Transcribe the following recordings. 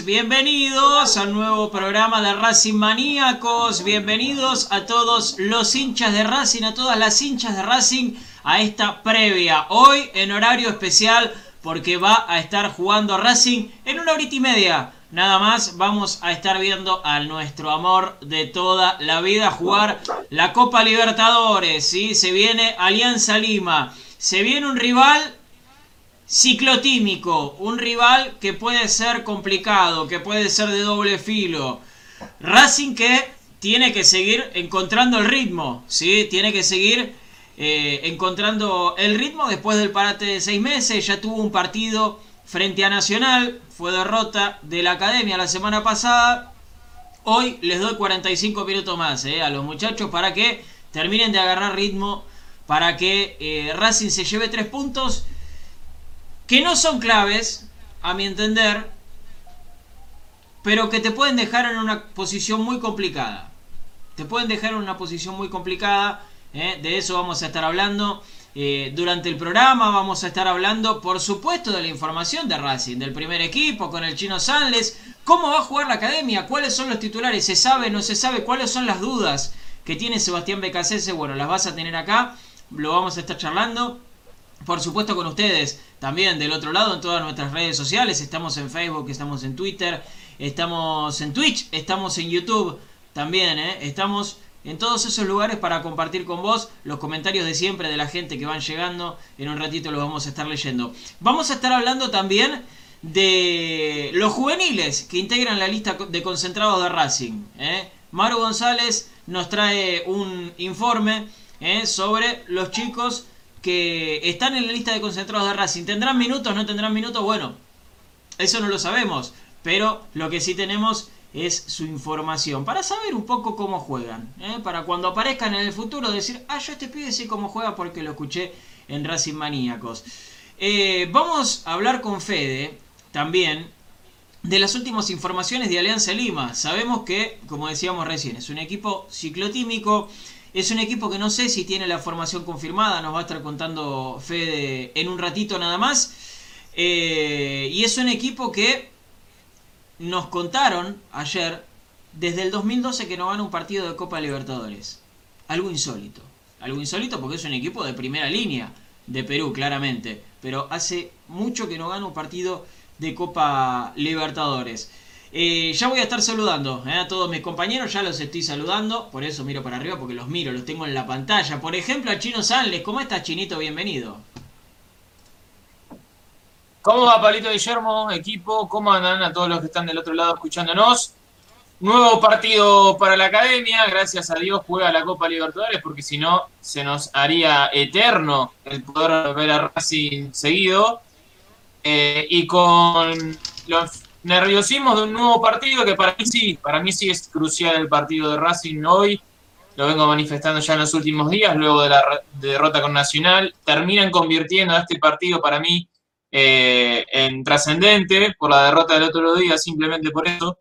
Bienvenidos al nuevo programa de Racing Maníacos. Bienvenidos a todos los hinchas de Racing, a todas las hinchas de Racing a esta previa. Hoy en horario especial porque va a estar jugando Racing en una horita y media. Nada más vamos a estar viendo a nuestro amor de toda la vida jugar la Copa Libertadores. ¿sí? Se viene Alianza Lima. Se viene un rival ciclotímico, un rival que puede ser complicado, que puede ser de doble filo. Racing que tiene que seguir encontrando el ritmo, ¿sí? Tiene que seguir eh, encontrando el ritmo después del parate de seis meses. Ya tuvo un partido frente a Nacional, fue derrota de la Academia la semana pasada. Hoy les doy 45 minutos más eh, a los muchachos para que terminen de agarrar ritmo, para que eh, Racing se lleve tres puntos que no son claves, a mi entender, pero que te pueden dejar en una posición muy complicada. Te pueden dejar en una posición muy complicada, ¿eh? de eso vamos a estar hablando. eh, durante el programa vamos a estar hablando, por supuesto, de la información de Racing, del primer equipo, con el chino Sanles, cómo va a jugar la academia, cuáles son los titulares, se sabe, no se sabe, cuáles son las dudas que tiene Sebastián Becasese, bueno, las vas a tener acá, lo vamos a estar charlando por supuesto con ustedes también del otro lado en todas nuestras redes sociales. Estamos en Facebook, estamos en Twitter, estamos en Twitch, estamos en YouTube también. ¿eh? Estamos en todos esos lugares para compartir con vos los comentarios de siempre de la gente que van llegando. En un ratito los vamos a estar leyendo. Vamos a estar hablando también de los juveniles que integran la lista de concentrados de Racing. ¿eh? Maru González nos trae un informe ¿eh? sobre los chicos que están en la lista de concentrados de Racing. ¿Tendrán minutos? ¿No tendrán minutos? Bueno, eso no lo sabemos. Pero lo que sí tenemos es su información. Para saber un poco cómo juegan. ¿eh? Para cuando aparezcan en el futuro decir, ah, yo este pibe sé cómo juega porque lo escuché en Racing Maníacos. Eh, vamos a hablar con Fede también de las últimas informaciones de Alianza Lima. Sabemos que, como decíamos recién, es un equipo ciclotímico. Es un equipo que no sé si tiene la formación confirmada, nos va a estar contando Fede en un ratito nada más. Eh, y es un equipo que nos contaron ayer, desde el 2012 que no gana un partido de Copa Libertadores. Algo insólito. Algo insólito porque es un equipo de primera línea de Perú, claramente. Pero hace mucho que no gana un partido de Copa Libertadores. Eh, ya voy a estar saludando eh, a todos mis compañeros, ya los estoy saludando, por eso miro para arriba porque los miro, los tengo en la pantalla. Por ejemplo, a Chino Sanles, ¿cómo estás Chinito? Bienvenido. ¿Cómo va Pablito Guillermo, equipo? ¿Cómo andan a todos los que están del otro lado escuchándonos? Nuevo partido para la academia, gracias a Dios juega la Copa Libertadores porque si no se nos haría eterno el poder ver a Racing seguido. Eh, y con los nerviosismo de un nuevo partido que para mí sí, para mí sí es crucial el partido de Racing hoy. Lo vengo manifestando ya en los últimos días, luego de la derrota con Nacional. Terminan convirtiendo a este partido para mí eh, en trascendente por la derrota del otro día, simplemente por eso.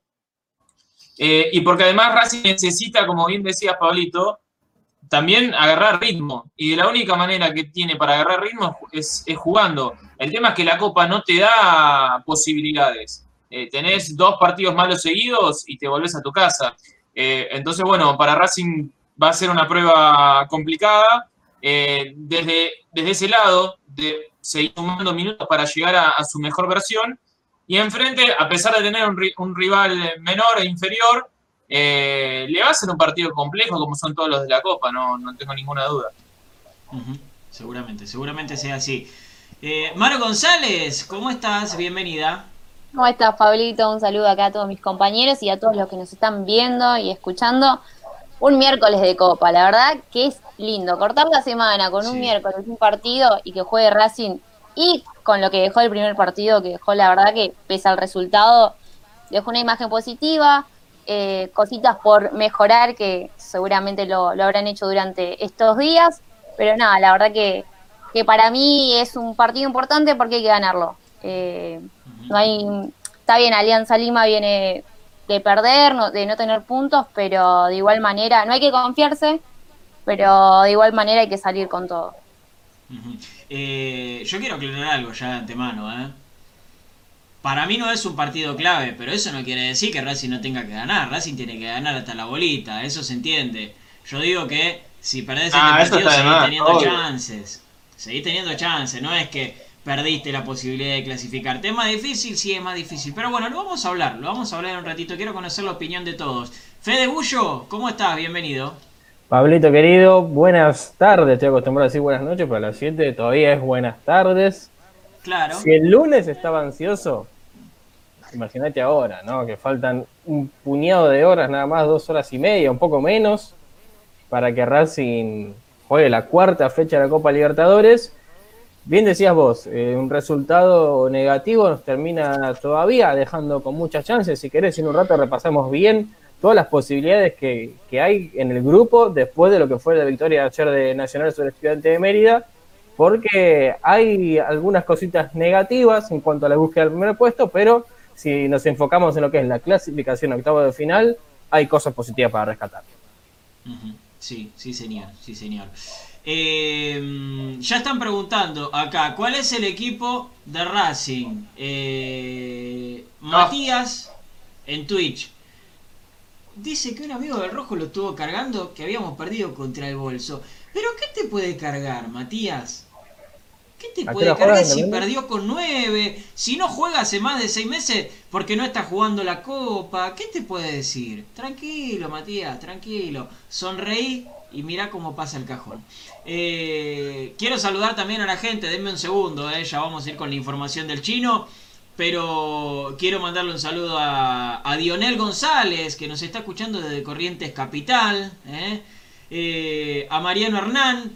Eh, y porque además Racing necesita, como bien decía Pablito, también agarrar ritmo. Y de la única manera que tiene para agarrar ritmo es, jugando. El tema es que la Copa no te da posibilidades. Eh, tenés dos partidos malos seguidos y te volvés a tu casa. Eh, entonces, bueno, para Racing va a ser una prueba complicada. Eh, desde, desde ese lado, de seguir tomando minutos para llegar a, su mejor versión. Y enfrente, a pesar de tener un, un rival menor e inferior, eh, le va a ser un partido complejo como son todos los de la Copa, no, no tengo ninguna duda. Seguramente, seguramente sea así. Eh, Maro González, ¿cómo estás? Bienvenida. ¿Cómo estás, Pablito? Un saludo acá a todos mis compañeros y a todos los que nos están viendo y escuchando. Un miércoles de Copa, la verdad que es lindo. Cortar la semana con un miércoles, un partido y que juegue Racing y con lo que dejó el primer partido, que dejó la verdad que pese al resultado, dejó una imagen positiva, eh, cositas por mejorar que seguramente lo, habrán hecho durante estos días, pero nada, la verdad que, que, para mí es un partido importante porque hay que ganarlo. Eh, no hay, está bien, Alianza Lima viene de perder, de no tener puntos, pero de igual manera, no hay que confiarse, pero de igual manera hay que salir con todo. Eh, yo quiero aclarar algo ya de antemano, ¿eh? Para mí no es un partido clave, pero eso no quiere decir que Racing no tenga que ganar. Racing tiene que ganar hasta la bolita, eso se entiende. Yo digo que si perdés este ah, partido seguís teniendo chances. Seguís teniendo chances, no es que perdiste la posibilidad de clasificar. ¿Es más difícil? Sí, es más difícil. Pero bueno, lo vamos a hablar, lo vamos a hablar en un ratito. Quiero conocer la opinión de todos. Fede Bullo, ¿cómo estás? Bienvenido. Pablito querido, buenas tardes. Estoy acostumbrado a decir buenas noches, pero a las 7 todavía es buenas tardes. Claro. Si el lunes estaba ansioso, imagínate ahora, ¿no? Que faltan un puñado de horas, nada más, dos horas y media, un poco menos, para que Racing juegue la cuarta fecha de la Copa Libertadores. Bien decías vos, eh, un resultado negativo nos termina todavía dejando con muchas chances. Si querés, en un rato repasamos bien todas las posibilidades que, que hay en el grupo después de lo que fue la victoria ayer de Nacional sobre el Estudiante de Mérida porque hay algunas cositas negativas en cuanto a la búsqueda del primer puesto, pero si nos enfocamos en lo que es la clasificación octavo de final, hay cosas positivas para rescatar. Sí, sí señor, sí señor. Eh, ya están preguntando acá, ¿cuál es el equipo de Racing? Eh, Matías en Twitch. Dice que un amigo del Rojo lo estuvo cargando, que habíamos perdido contra el bolso. ¿Pero qué te puede cargar, Matías? ¿Qué te puede cargar si perdió con nueve? Si no juega hace más de seis meses porque no está jugando la copa. ¿Qué te puede decir? Tranquilo, Matías, tranquilo. Sonreí y mira cómo pasa el cajón. Eh, quiero saludar también a la gente, denme un segundo, eh, ya vamos a ir con la información del chino. Pero quiero mandarle un saludo a, Dionel González, que nos está escuchando desde Corrientes Capital. Eh. A Mariano Hernán,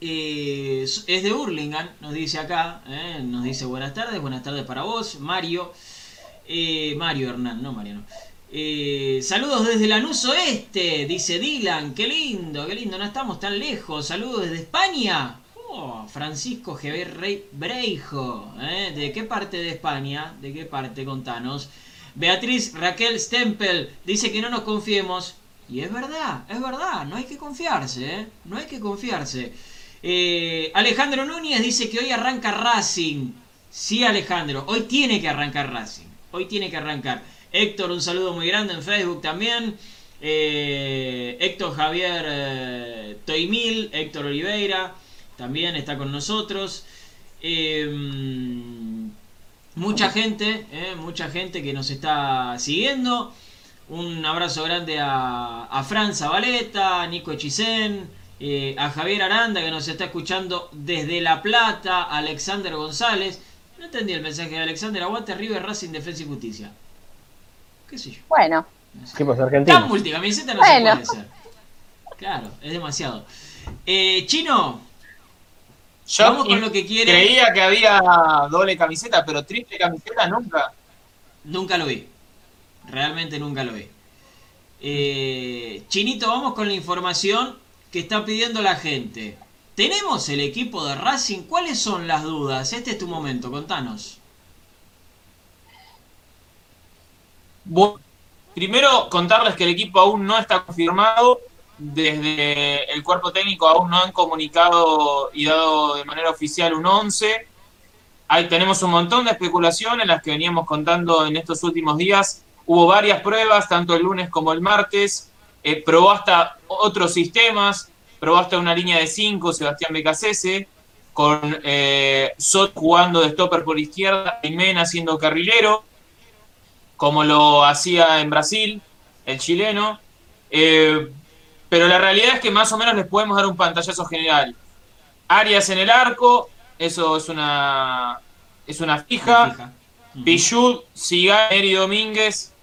es de Hurlingham, nos dice acá, nos dice buenas tardes, buenas tardes para vos, Mario, Mario Hernán, no Mariano. Saludos desde Lanús Oeste, dice Dylan, qué lindo, qué lindo, no estamos tan lejos. Saludos desde España, oh, Francisco G. Breijo, ¿de qué parte de España? ¿De qué parte? Contanos. Beatriz Raquel Stempel dice que no nos confiemos, y es verdad, es verdad, no hay que confiarse, ¿eh? no hay que confiarse. Eh, Alejandro Núñez dice que hoy arranca Racing. Sí, Alejandro, hoy tiene que arrancar Racing. Hoy tiene que arrancar. Héctor, un saludo muy grande en Facebook también. Eh, Héctor Javier Toimil, Héctor Oliveira, también está con nosotros. mucha gente, mucha gente que nos está siguiendo. Un abrazo grande a, a Fran a Nico Echicén, eh, a Javier Aranda que nos está escuchando desde La Plata, a Alexander González. No entendí el mensaje de Alexander. Aguante River Racing Defensa y Justicia. ¿Qué sé yo? Bueno. No sé. argentino. Tan multicamiseta no se puede ser. Claro, es demasiado. Eh, Chino. Yo Vamos con lo que quiere. creía que había doble camiseta, pero triple camiseta nunca. Nunca lo vi. Realmente nunca lo vi. Eh, Chinito, vamos con la información que está pidiendo la gente. ¿Tenemos el equipo de Racing? ¿Cuáles son las dudas? Este es tu momento, contanos. Bueno, primero contarles que el equipo aún no está confirmado. Desde el cuerpo técnico aún no han comunicado y dado de manera oficial un 11. Ahí tenemos un montón de especulaciones, las que veníamos contando en estos últimos días. Hubo varias pruebas, tanto el lunes como el martes. Eh, probó hasta otros sistemas, probó hasta una línea de 5, Sebastián Becasese, con eh, Sot jugando de stopper por izquierda y Mena siendo carrilero, como lo hacía en Brasil, el chileno. Eh, pero la realidad es que más o menos les podemos dar un pantallazo general. Arias en el arco, eso es una, es una fija. Una fija. Sigal, Eri Domínguez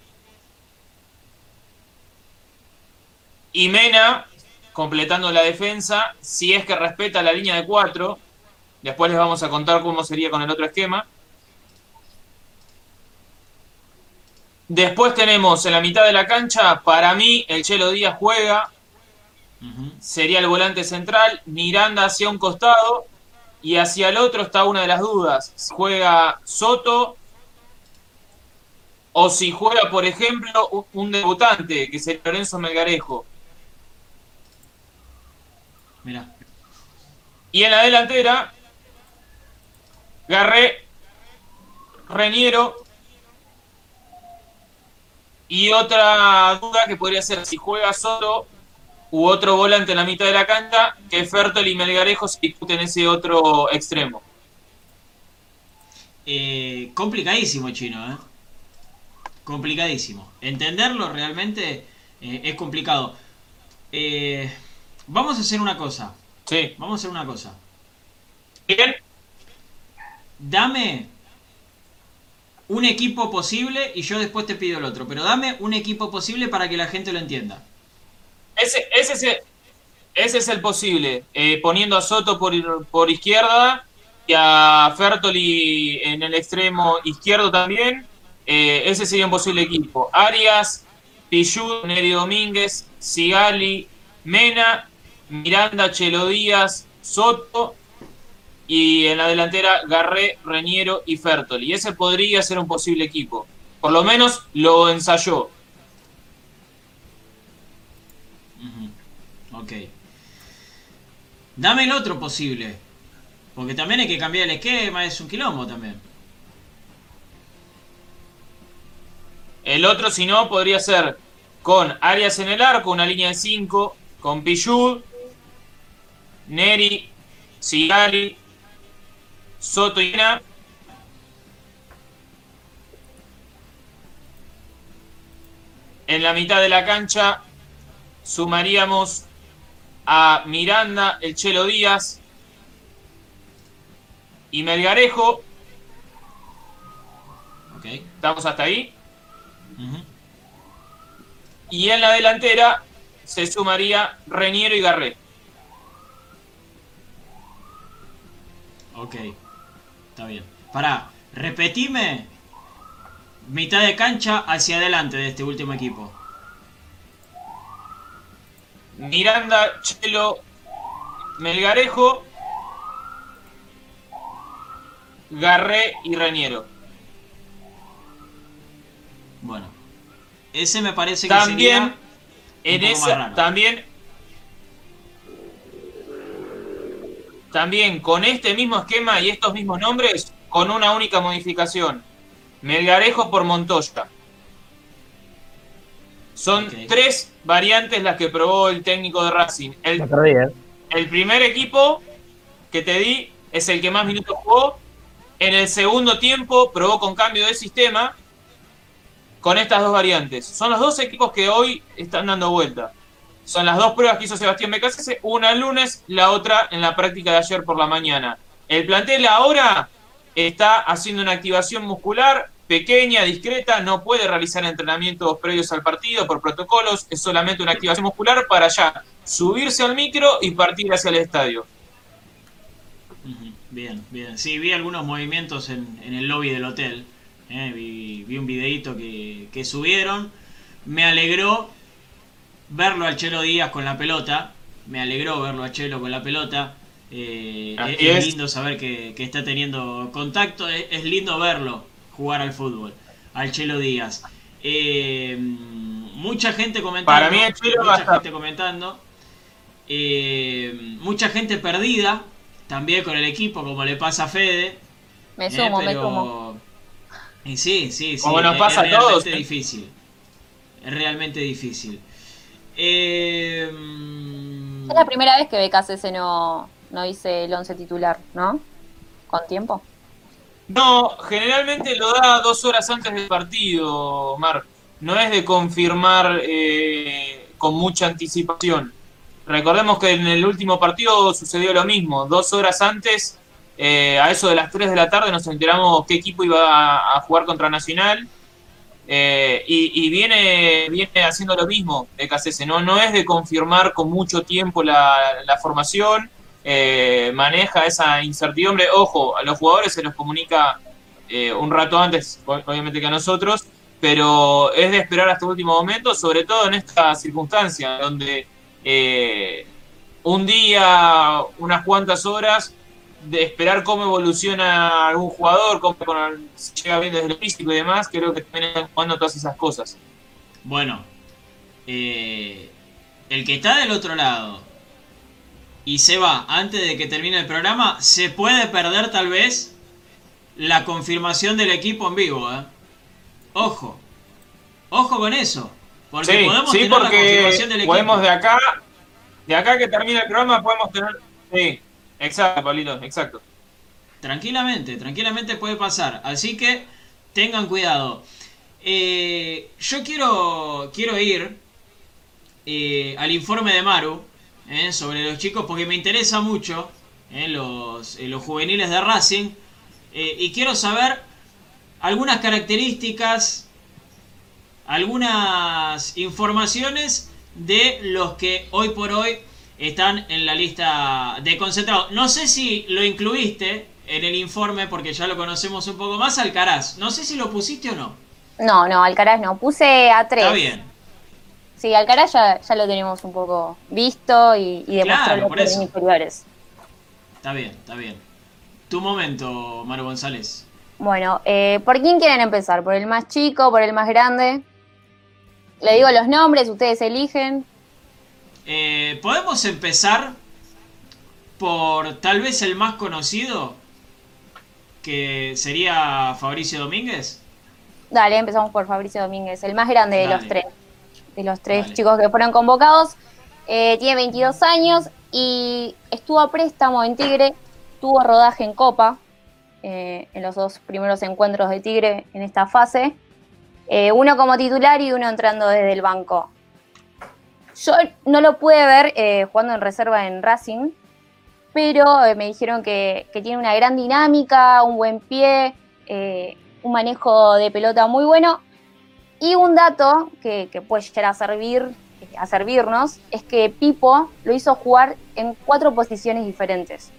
y Mena completando la defensa, si es que respeta la línea de cuatro. Después les vamos a contar cómo sería con el otro esquema. Después tenemos en la mitad de la cancha, para mí, el Chelo Díaz juega, sería el volante central, Miranda hacia un costado y hacia el otro está una de las dudas. ¿Juega Soto o si juega, por ejemplo, un- un debutante, que sería Lorenzo Melgarejo? Mirá. Y en la delantera, Garré, Reñero y otra duda que podría ser si juega Soto u otro volante en la mitad de la cancha, que Fertol y Melgarejo se discuten ese otro extremo. Eh, complicadísimo, chino, ¿eh? Complicadísimo. Entenderlo realmente eh, es complicado. Eh, vamos a hacer una cosa. Sí. Vamos a hacer una cosa. Bien, Dame un equipo posible y yo después te pido el otro. Pero dame un equipo posible para que la gente lo entienda. ese, ese, es, el, ese es el posible. Eh, poniendo a Soto por, por izquierda y a Fertoli en el extremo izquierdo también. Eh, ese sería un posible equipo. Arias, Pichud, Neri Domínguez, Sigali, Mena, Miranda, Chelo Díaz, Soto y en la delantera Garré, Reñero y Fertoli. Ese podría ser un posible equipo. Por lo menos lo ensayó. Ok. Dame el otro posible. Porque también hay que cambiar el esquema, es un quilombo también. El otro, si no, podría ser con Arias en el arco, una línea de 5, con Pichud, Neri, Sigali, Soto y Mena. En la mitad de la cancha sumaríamos a Miranda, el Chelo Díaz y Melgarejo. Ok. ¿Estamos hasta ahí? Y en la delantera se sumaría Reñero y Garré. Ok. Está bien. Pará, repetime mitad de cancha hacia adelante de este último equipo. Miranda, Chelo, Melgarejo, Garré y Reñero. Bueno. Ese me parece que También sería en esa también también con este mismo esquema y estos mismos nombres con una única modificación. Melgarejo por Montoya. Son tres variantes las que probó el técnico de Racing. El ¿eh? El primer equipo que te di es el que más minutos jugó. En el segundo tiempo probó con cambio de sistema con estas dos variantes. Son los dos equipos que hoy están dando vuelta. Son las dos pruebas que hizo Sebastián Becasese, una el lunes, la otra en la práctica de ayer por la mañana. El plantel ahora está haciendo una activación muscular pequeña, discreta, no puede realizar entrenamientos previos al partido por protocolos, es solamente una activación muscular para ya subirse al micro y partir hacia el estadio. Bien, bien. Sí, vi algunos movimientos en, en el lobby del hotel. eh, vi, vi un videito que, que subieron. Me alegró verlo al Chelo Díaz con la pelota. Me alegró verlo a Chelo con la pelota. Eh, es, es es. lindo saber que, que está teniendo contacto. Es, es lindo verlo jugar al fútbol. Al Chelo Díaz. Eh, mucha gente comentando. Para mí el Chelo mucha gente comentando. Eh, mucha gente perdida. También con el equipo, como le pasa a Fede. Me Eh, sumo, me pero- sumo. Y sí, sí, sí. Como nos es- pasa es a todos, realmente ¿eh? difícil. Es realmente difícil. Eh, Es la primera vez que BKC no, no dice el 11 titular, ¿no? Con tiempo. No, generalmente lo da dos horas antes del partido, Mar. No es de confirmar eh, con mucha anticipación. Recordemos que en el último partido sucedió lo mismo. Dos horas antes, eh, a eso de las 3 de la tarde, nos enteramos qué equipo iba a, a jugar contra Nacional. Eh, y, viene, viene haciendo lo mismo de KCS. No, no es de confirmar con mucho tiempo la, formación. eh, maneja esa incertidumbre. Ojo, a los jugadores se los comunica eh, un rato antes, obviamente que a nosotros, pero es de esperar hasta el último momento, sobre todo en esta circunstancia, donde eh, un día, unas cuantas horas, de esperar cómo evoluciona algún jugador, cómo si llega bien desde el físico y demás, creo que también están jugando todas esas cosas. Bueno, eh, el que está del otro lado y se va antes de que termine el programa, se puede perder tal vez la confirmación del equipo en vivo. ¿eh? Ojo, ojo con eso. Porque Sí, podemos sí, tener la confirmación del equipo. podemos de acá, de acá que termine el programa, podemos tener... Sí, exacto, Pablito, exacto. Tranquilamente, tranquilamente puede pasar. Así que tengan cuidado. Eh, yo quiero, quiero ir eh, al informe de Maru eh, sobre los chicos porque me interesa mucho los, los juveniles de Racing y quiero saber algunas características, algunas informaciones de los que hoy por hoy están en la lista de concentrados. No sé si lo incluiste en el informe porque ya lo conocemos un poco más, Alcaraz. No sé si lo pusiste o no. No, no, Alcaraz no. Puse a tres. Está bien. Sí, Alcaraz ya, ya lo tenemos un poco visto y, y demostró Claro, en inferiores. Está bien, está bien. Tu momento, Mario González. Bueno, eh, ¿por quién quieren empezar? ¿Por el más chico, por el más grande? Le digo los nombres, ustedes eligen. Eh, Podemos empezar por tal vez el más conocido, que sería Fabricio Domínguez. Dale, empezamos por Fabricio Domínguez, el más grande de Dale. los tres. De los tres Dale. chicos que fueron convocados. Eh, tiene 22 años y estuvo a préstamo en Tigre. Tuvo rodaje en Copa eh, en los dos primeros encuentros de Tigre en esta fase. Eh, uno como titular y uno entrando desde el banco. Yo no lo pude ver eh, jugando en reserva en Racing, pero eh, me dijeron que, tiene una gran dinámica, un buen pie, eh, un manejo de pelota muy bueno. Y un dato que, que puede llegar a, servir, a servirnos es que Pipo lo hizo jugar en cuatro posiciones diferentes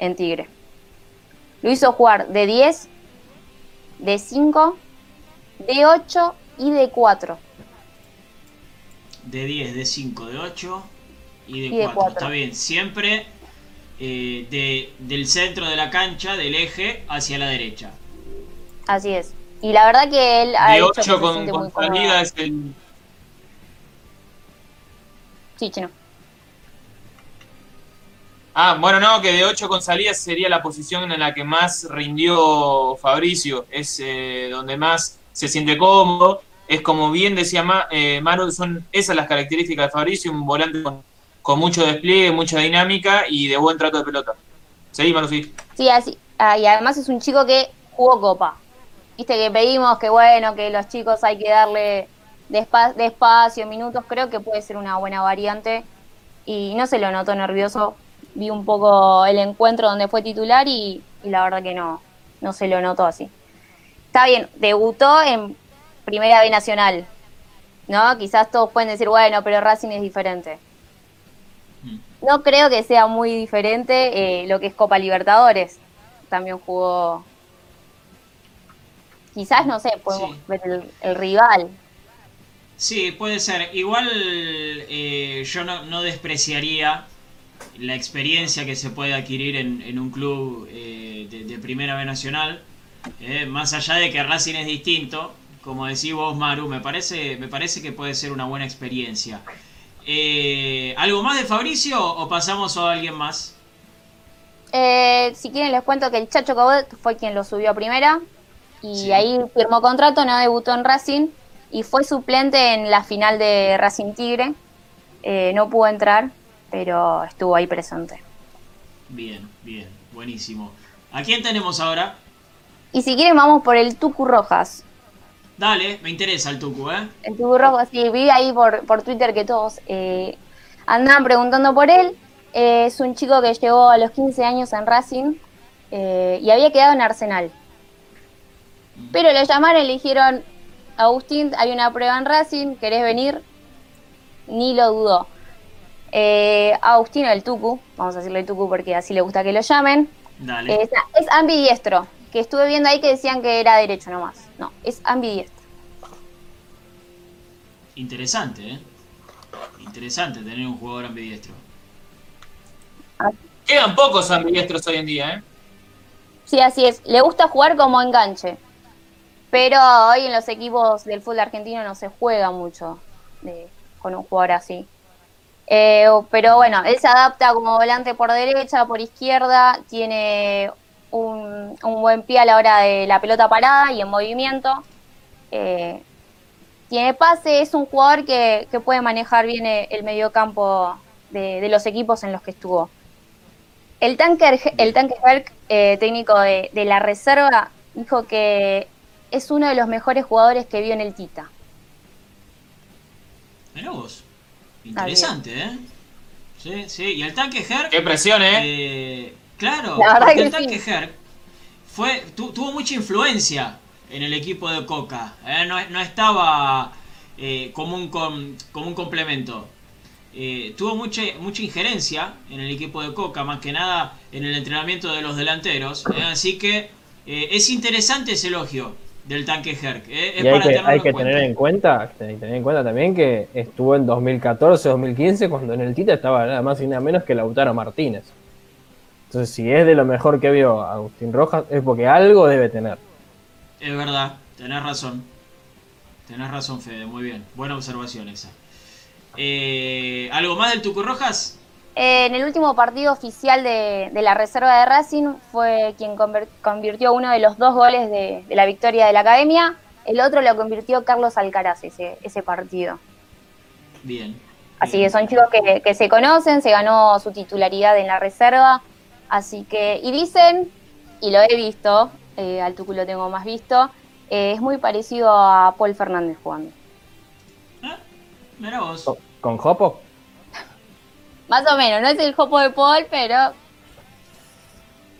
en Tigre. Lo hizo jugar de 10, de 5, de 8 y de 4. De 10, de 5, de 8 y de Y de 4. cuatro. Está bien, siempre eh, de, del centro de la cancha, del eje, hacia la derecha. Así es. Y la verdad que él ha De dicho que 8 se con, con salida es el... Sí, chino. Ah, bueno, no, que de 8 con salida sería la posición en la que más rindió Fabricio. Es eh, donde más se siente cómodo. Es como bien decía Ma- eh, Maru, son esas las características de Fabricio, un volante con, con mucho despliegue, mucha dinámica y de buen trato de pelota. Seguí, Manu, sí. Sí, así. ah, y además es un chico que jugó Copa. Viste que pedimos que bueno, que los chicos hay que darle despa- despacio, minutos. Creo que puede ser una buena variante. Y no se lo notó nervioso. Vi un poco el encuentro donde fue titular y, y la verdad que no, no se lo notó así. Está bien, debutó en Primera B Nacional. ¿No? Quizás todos pueden decir, bueno, pero Racing es diferente. Mm. No creo que sea muy diferente eh, lo que es Copa Libertadores. También jugó quizás, no sé, podemos Sí. ver el, el rival. Sí, puede ser. Igual eh, yo no, no despreciaría la experiencia que se puede adquirir en, en un club eh, de, de Primera B Nacional. eh, más allá de que Racing es distinto, como decís vos, Maru, me parece, me parece que puede ser una buena experiencia. Eh, ¿Algo más de Fabricio o pasamos a alguien más? Eh, si quieren les cuento que el Chacho Cabot fue quien lo subió a primera y Sí. ahí firmó contrato, no debutó en Racing y fue suplente en la final de Racing Tigre. Eh, no pudo entrar, pero estuvo ahí presente. Bien, bien, buenísimo. ¿A quién tenemos ahora? Y si quieren vamos por el Tucu Rojas. Dale, me interesa el Tucu, ¿eh? El Tucu Rojas, sí, vi ahí por, por Twitter que todos eh, andaban preguntando por él. Eh, es un chico que llegó a los 15 años en Racing eh, y había quedado en Arsenal. Pero lo llamaron y le dijeron, Agustín, hay una prueba en Racing, ¿querés venir? Ni lo dudó. Eh, Agustín, el Tucu, vamos a decirle Tucu porque así le gusta que lo llamen, Dale. eh, es ambidiestro, que estuve viendo ahí que decían que era derecho nomás. No, es ambidiestro. Interesante, ¿eh? Interesante tener un jugador ambidiestro. Quedan pocos ambidiestros hoy en día, ¿eh? Sí, así es. Le gusta jugar como enganche. Pero hoy en los equipos del fútbol argentino no se juega mucho de- con un jugador así. Eh, pero bueno, él se adapta como volante por derecha, por izquierda, tiene un, un buen pie a la hora de la pelota parada y en movimiento. Eh, tiene pase, es un jugador que, que puede manejar bien eh, el mediocampo de, de los equipos en los que estuvo. El tanque, el tanque Herc, eh, técnico de, de la reserva, dijo que es uno de los mejores jugadores que vio en el Tita. Mirá vos. Interesante, ¿eh? Sí, sí. Y el tanque Herc. Qué presión, ¿eh? eh, claro, La verdad porque que el tanque sí. Herc fue, tu- tuvo mucha influencia en el equipo de Coca. ¿eh? No, no estaba eh, como, un com- como un complemento. Eh, tuvo mucha, mucha injerencia en el equipo de Coca, más que nada en el entrenamiento de los delanteros. ¿eh? Así que eh, es interesante ese elogio del tanque Herc. ¿eh? Es Y hay para que, hay que cuenta. tener en cuenta, hay que tener en cuenta también que estuvo en 2014, 2015, cuando en el Tita estaba nada más y nada menos que Lautaro Martínez. Entonces, si es de lo mejor que vio Agustín Rojas, es porque algo debe tener. Es verdad, tenés razón. Tenés razón, Fede, muy bien. Buena observación esa. Eh, ¿Algo más del Tucu Rojas? Eh, en el último partido oficial de, de la reserva de Racing fue quien convirtió uno de los dos goles de, de la victoria de la academia. El otro lo convirtió Carlos Alcaraz, ese, ese partido. Bien. Así bien. que son chicos que, que se conocen, se ganó su titularidad en la reserva. Así que, y dicen, y lo he visto, eh, al Tucu lo tengo más visto, eh, es muy parecido a Paul Fernández jugando. Ah, Mirá vos. Co- ¿Con Jopo? Más o menos, no es el jopo de Paul, pero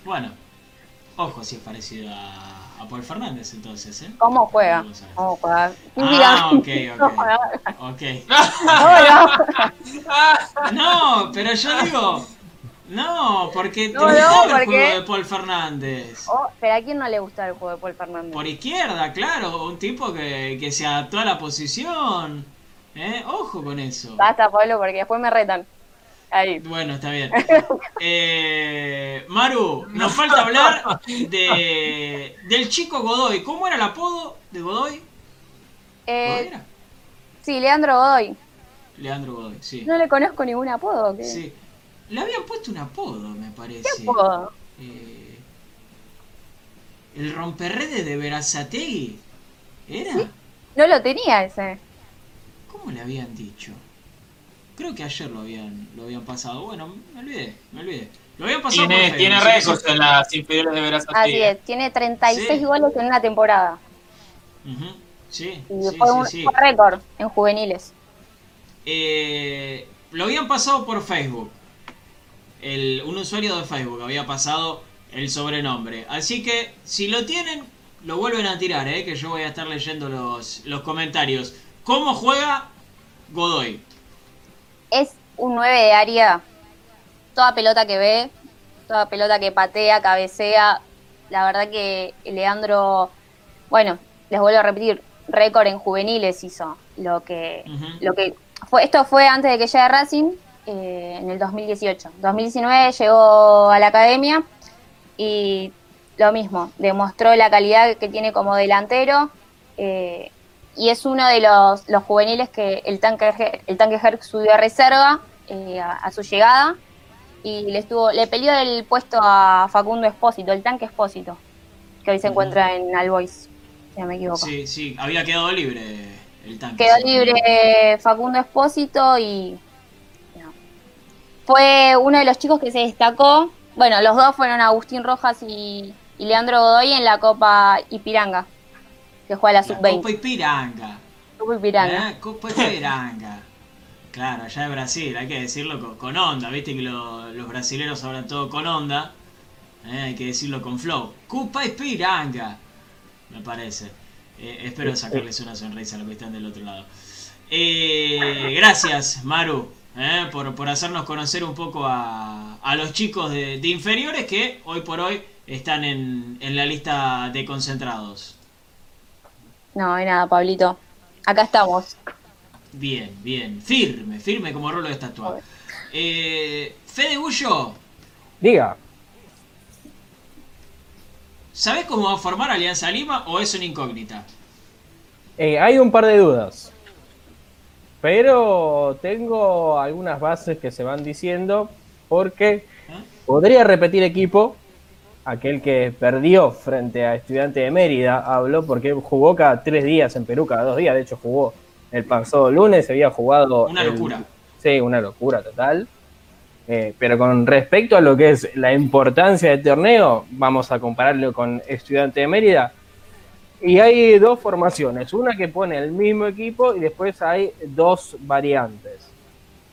Bueno, ojo si es parecido a, a Paul Fernández entonces, ¿eh? ¿cómo juega? ¿Cómo juega? Ah, ok, ok. Ok. No, no. No, pero yo digo. No, porque te No, no, gustaba el ¿por juego de Paul Fernández. Oh, pero a quién no le gusta el juego de Paul Fernández. Por izquierda, claro, un tipo que, que se adaptó a la posición. ¿Eh? Ojo con eso. Basta, Pablo, porque después me retan. Ahí. Bueno, está bien. Eh, Maru, nos falta hablar de, del chico Godoy. ¿Cómo era el apodo de Godoy? ¿Godoy Eh, era? sí, Leandro Godoy. Leandro Godoy, sí. No le conozco ningún apodo. ¿qué? Sí. Le habían puesto un apodo, me parece. ¿Qué apodo? Eh, el romperredes de Verazategui. ¿Era? No lo tenía ese. ¿Cómo le habían dicho? Creo que ayer lo habían, lo habían pasado. Bueno, me olvidé, me olvidé. Lo habían pasado por Tiene, Facebook, tiene récords en las inferiores de Verazategui. Así es, tiene 36 Sí. goles en una temporada. Sí, Y sí, fue sí, un sí. récord en juveniles. Eh, lo habían pasado por Facebook. El, un usuario de Facebook había pasado el sobrenombre. Así que si lo tienen, lo vuelven a tirar, eh, que yo voy a estar leyendo los, los comentarios. ¿Cómo juega Godoy? Es un 9 de área. Toda pelota que ve, toda pelota que patea, cabecea. La verdad que Leandro bueno, les vuelvo a repetir, récord en juveniles hizo. Lo que, lo que fue, esto fue antes de que llegue Racing, eh, en el 2018. 2019 llegó a la academia y lo mismo, demostró la calidad que tiene como delantero. eh, y es uno de los, los juveniles que el tanque, el tanque Herc subió a reserva eh, a, a su llegada y le estuvo le peleó el puesto a Facundo Espósito, el tanque Espósito, que hoy se encuentra en Albois, si no me equivoco. Sí, sí, había quedado libre el tanque. Quedó libre Facundo Espósito y. fue uno de los chicos que se destacó. Bueno, los dos fueron Agustín Rojas y, y Leandro Godoy en la Copa Ipiranga, que juega la La Sub-20. Copa Ipiranga. Copa Ipiranga. ¿eh? Copa Ipiranga. Claro, allá de Brasil, hay que decirlo con, con onda, viste que lo- los brasileños hablan todo con onda, ¿eh? hay que decirlo con flow. Copa Ipiranga, me parece. Eh, espero sacarles una sonrisa a los que están del otro lado. Eh, gracias, Maru, ¿eh? por, por hacernos conocer un poco a, a los chicos de, de inferiores que hoy por hoy están en, en la lista de concentrados. No, de nada, Pablito. Acá estamos. Bien, bien. Firme, firme como rolo de estatua. Eh, Fede Bullo, Diga, ¿sabés cómo va a formar Alianza Lima o es una incógnita? eh, hay un par de dudas. Pero tengo algunas bases que se van diciendo porque podría repetir equipo. Aquel que perdió frente a Estudiante de Mérida, habló porque jugó cada tres días en Perú, cada dos días. De hecho, jugó el pasado lunes, había jugado. Una el- locura. Sí, una locura total. Eh, pero con respecto a lo que es la importancia del torneo, vamos a compararlo con Estudiante de Mérida. Y hay dos formaciones, una que pone el mismo equipo y después hay dos variantes.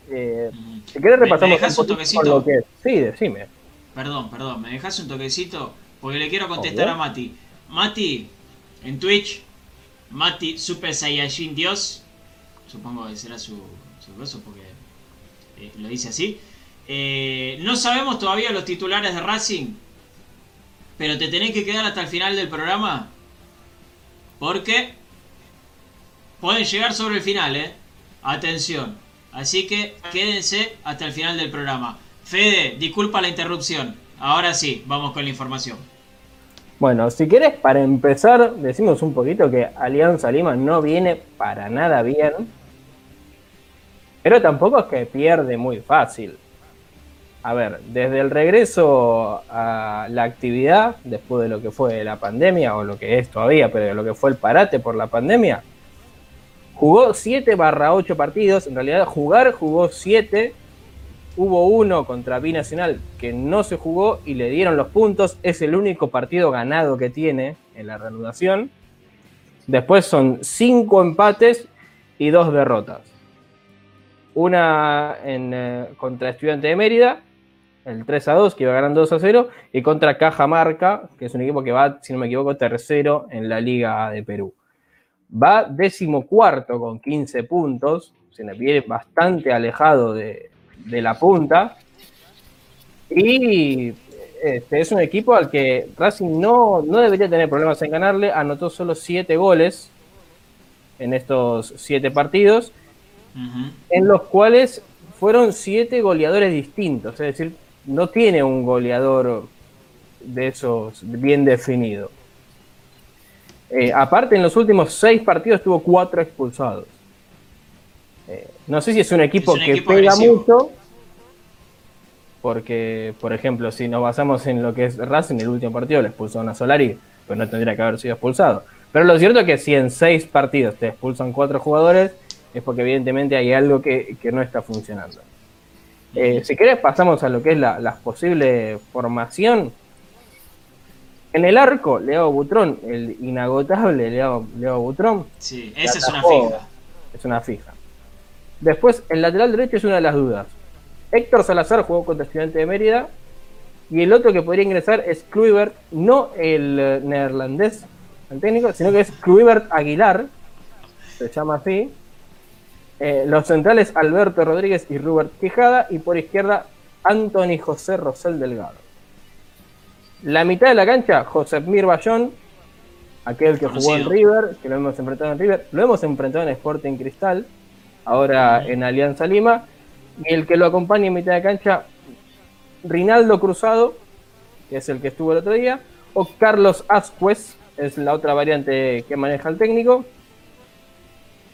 Eh, Mm. si querés ¿Me- me repasamos dejás un toquecito? lo que. Sí, decime. Perdón, perdón, ¿me dejas un toquecito? Porque le quiero contestar Obvio. a Mati. Mati, en Twitch, Mati Super Saiyajin Dios, supongo que será su, su cosa porque eh, lo dice así. Eh, no sabemos todavía los titulares de Racing, pero te tenés que quedar hasta el final del programa porque pueden llegar sobre el final, ¿eh? Atención. Así que quédense hasta el final del programa. Fede, disculpa la interrupción. Ahora sí, vamos con la información. Bueno, si querés, para empezar, decimos un poquito que Alianza Lima no viene para nada bien, pero tampoco es que pierde muy fácil. A ver, desde el regreso a la actividad, después de lo que fue la pandemia, o lo que es todavía, pero lo que fue el parate por la pandemia, jugó 7 barra 8 partidos, en realidad jugar jugó 7, Hubo uno contra Binacional que no se jugó y le dieron los puntos. Es el único partido ganado que tiene en la reanudación. Después son cinco empates y dos derrotas. Una en, eh, contra Estudiante de Mérida, el 3 a 2, que iba ganando 2 a 0, y contra Cajamarca, que es un equipo que va, si no me equivoco, tercero en la Liga de Perú. Va decimocuarto con 15 puntos, se le viene bastante alejado de, de la punta. Y este, es un equipo al que Racing no, no debería tener problemas en ganarle. Anotó solo 7 goles en estos 7 partidos, Ujú. en los cuales fueron 7 goleadores distintos. Es decir, no tiene un goleador de esos bien definido. Eh, aparte, en los últimos 6 partidos tuvo 4 expulsados. Eh, no sé si es un equipo Es un que equipo pega agresivo. mucho, porque, por ejemplo, si nos basamos en lo que es Racing, el último partido le expulsaron a Solari, pues no tendría que haber sido expulsado. Pero lo cierto es que si en seis partidos te expulsan cuatro jugadores, es porque evidentemente hay algo que, que no está funcionando. Eh, si querés, pasamos a lo que es la, la posible formación. En el arco, Leo Butrón, el inagotable Leo, Leo Butrón, Sí, esa es una fija. es una fija. Después, el lateral derecho es una de las dudas. Héctor Salazar jugó contra Estudiante de Mérida. Y el otro que podría ingresar es Kluivert, no el eh, neerlandés, el técnico, sino que es Kluivert Aguilar, se llama así. Eh, los centrales Alberto Rodríguez y Robert Quijada. Y por izquierda, Anthony José Rosel Delgado. La mitad de la cancha, José Mir Bayón, aquel que jugó en. River, que lo hemos enfrentado en River, lo hemos enfrentado en Sporting Cristal, ahora en Alianza Lima, y el que lo acompaña en mitad de cancha, Rinaldo Cruzado, que es el que estuvo el otro día, o Carlos Ascuez, es la otra variante que maneja el técnico.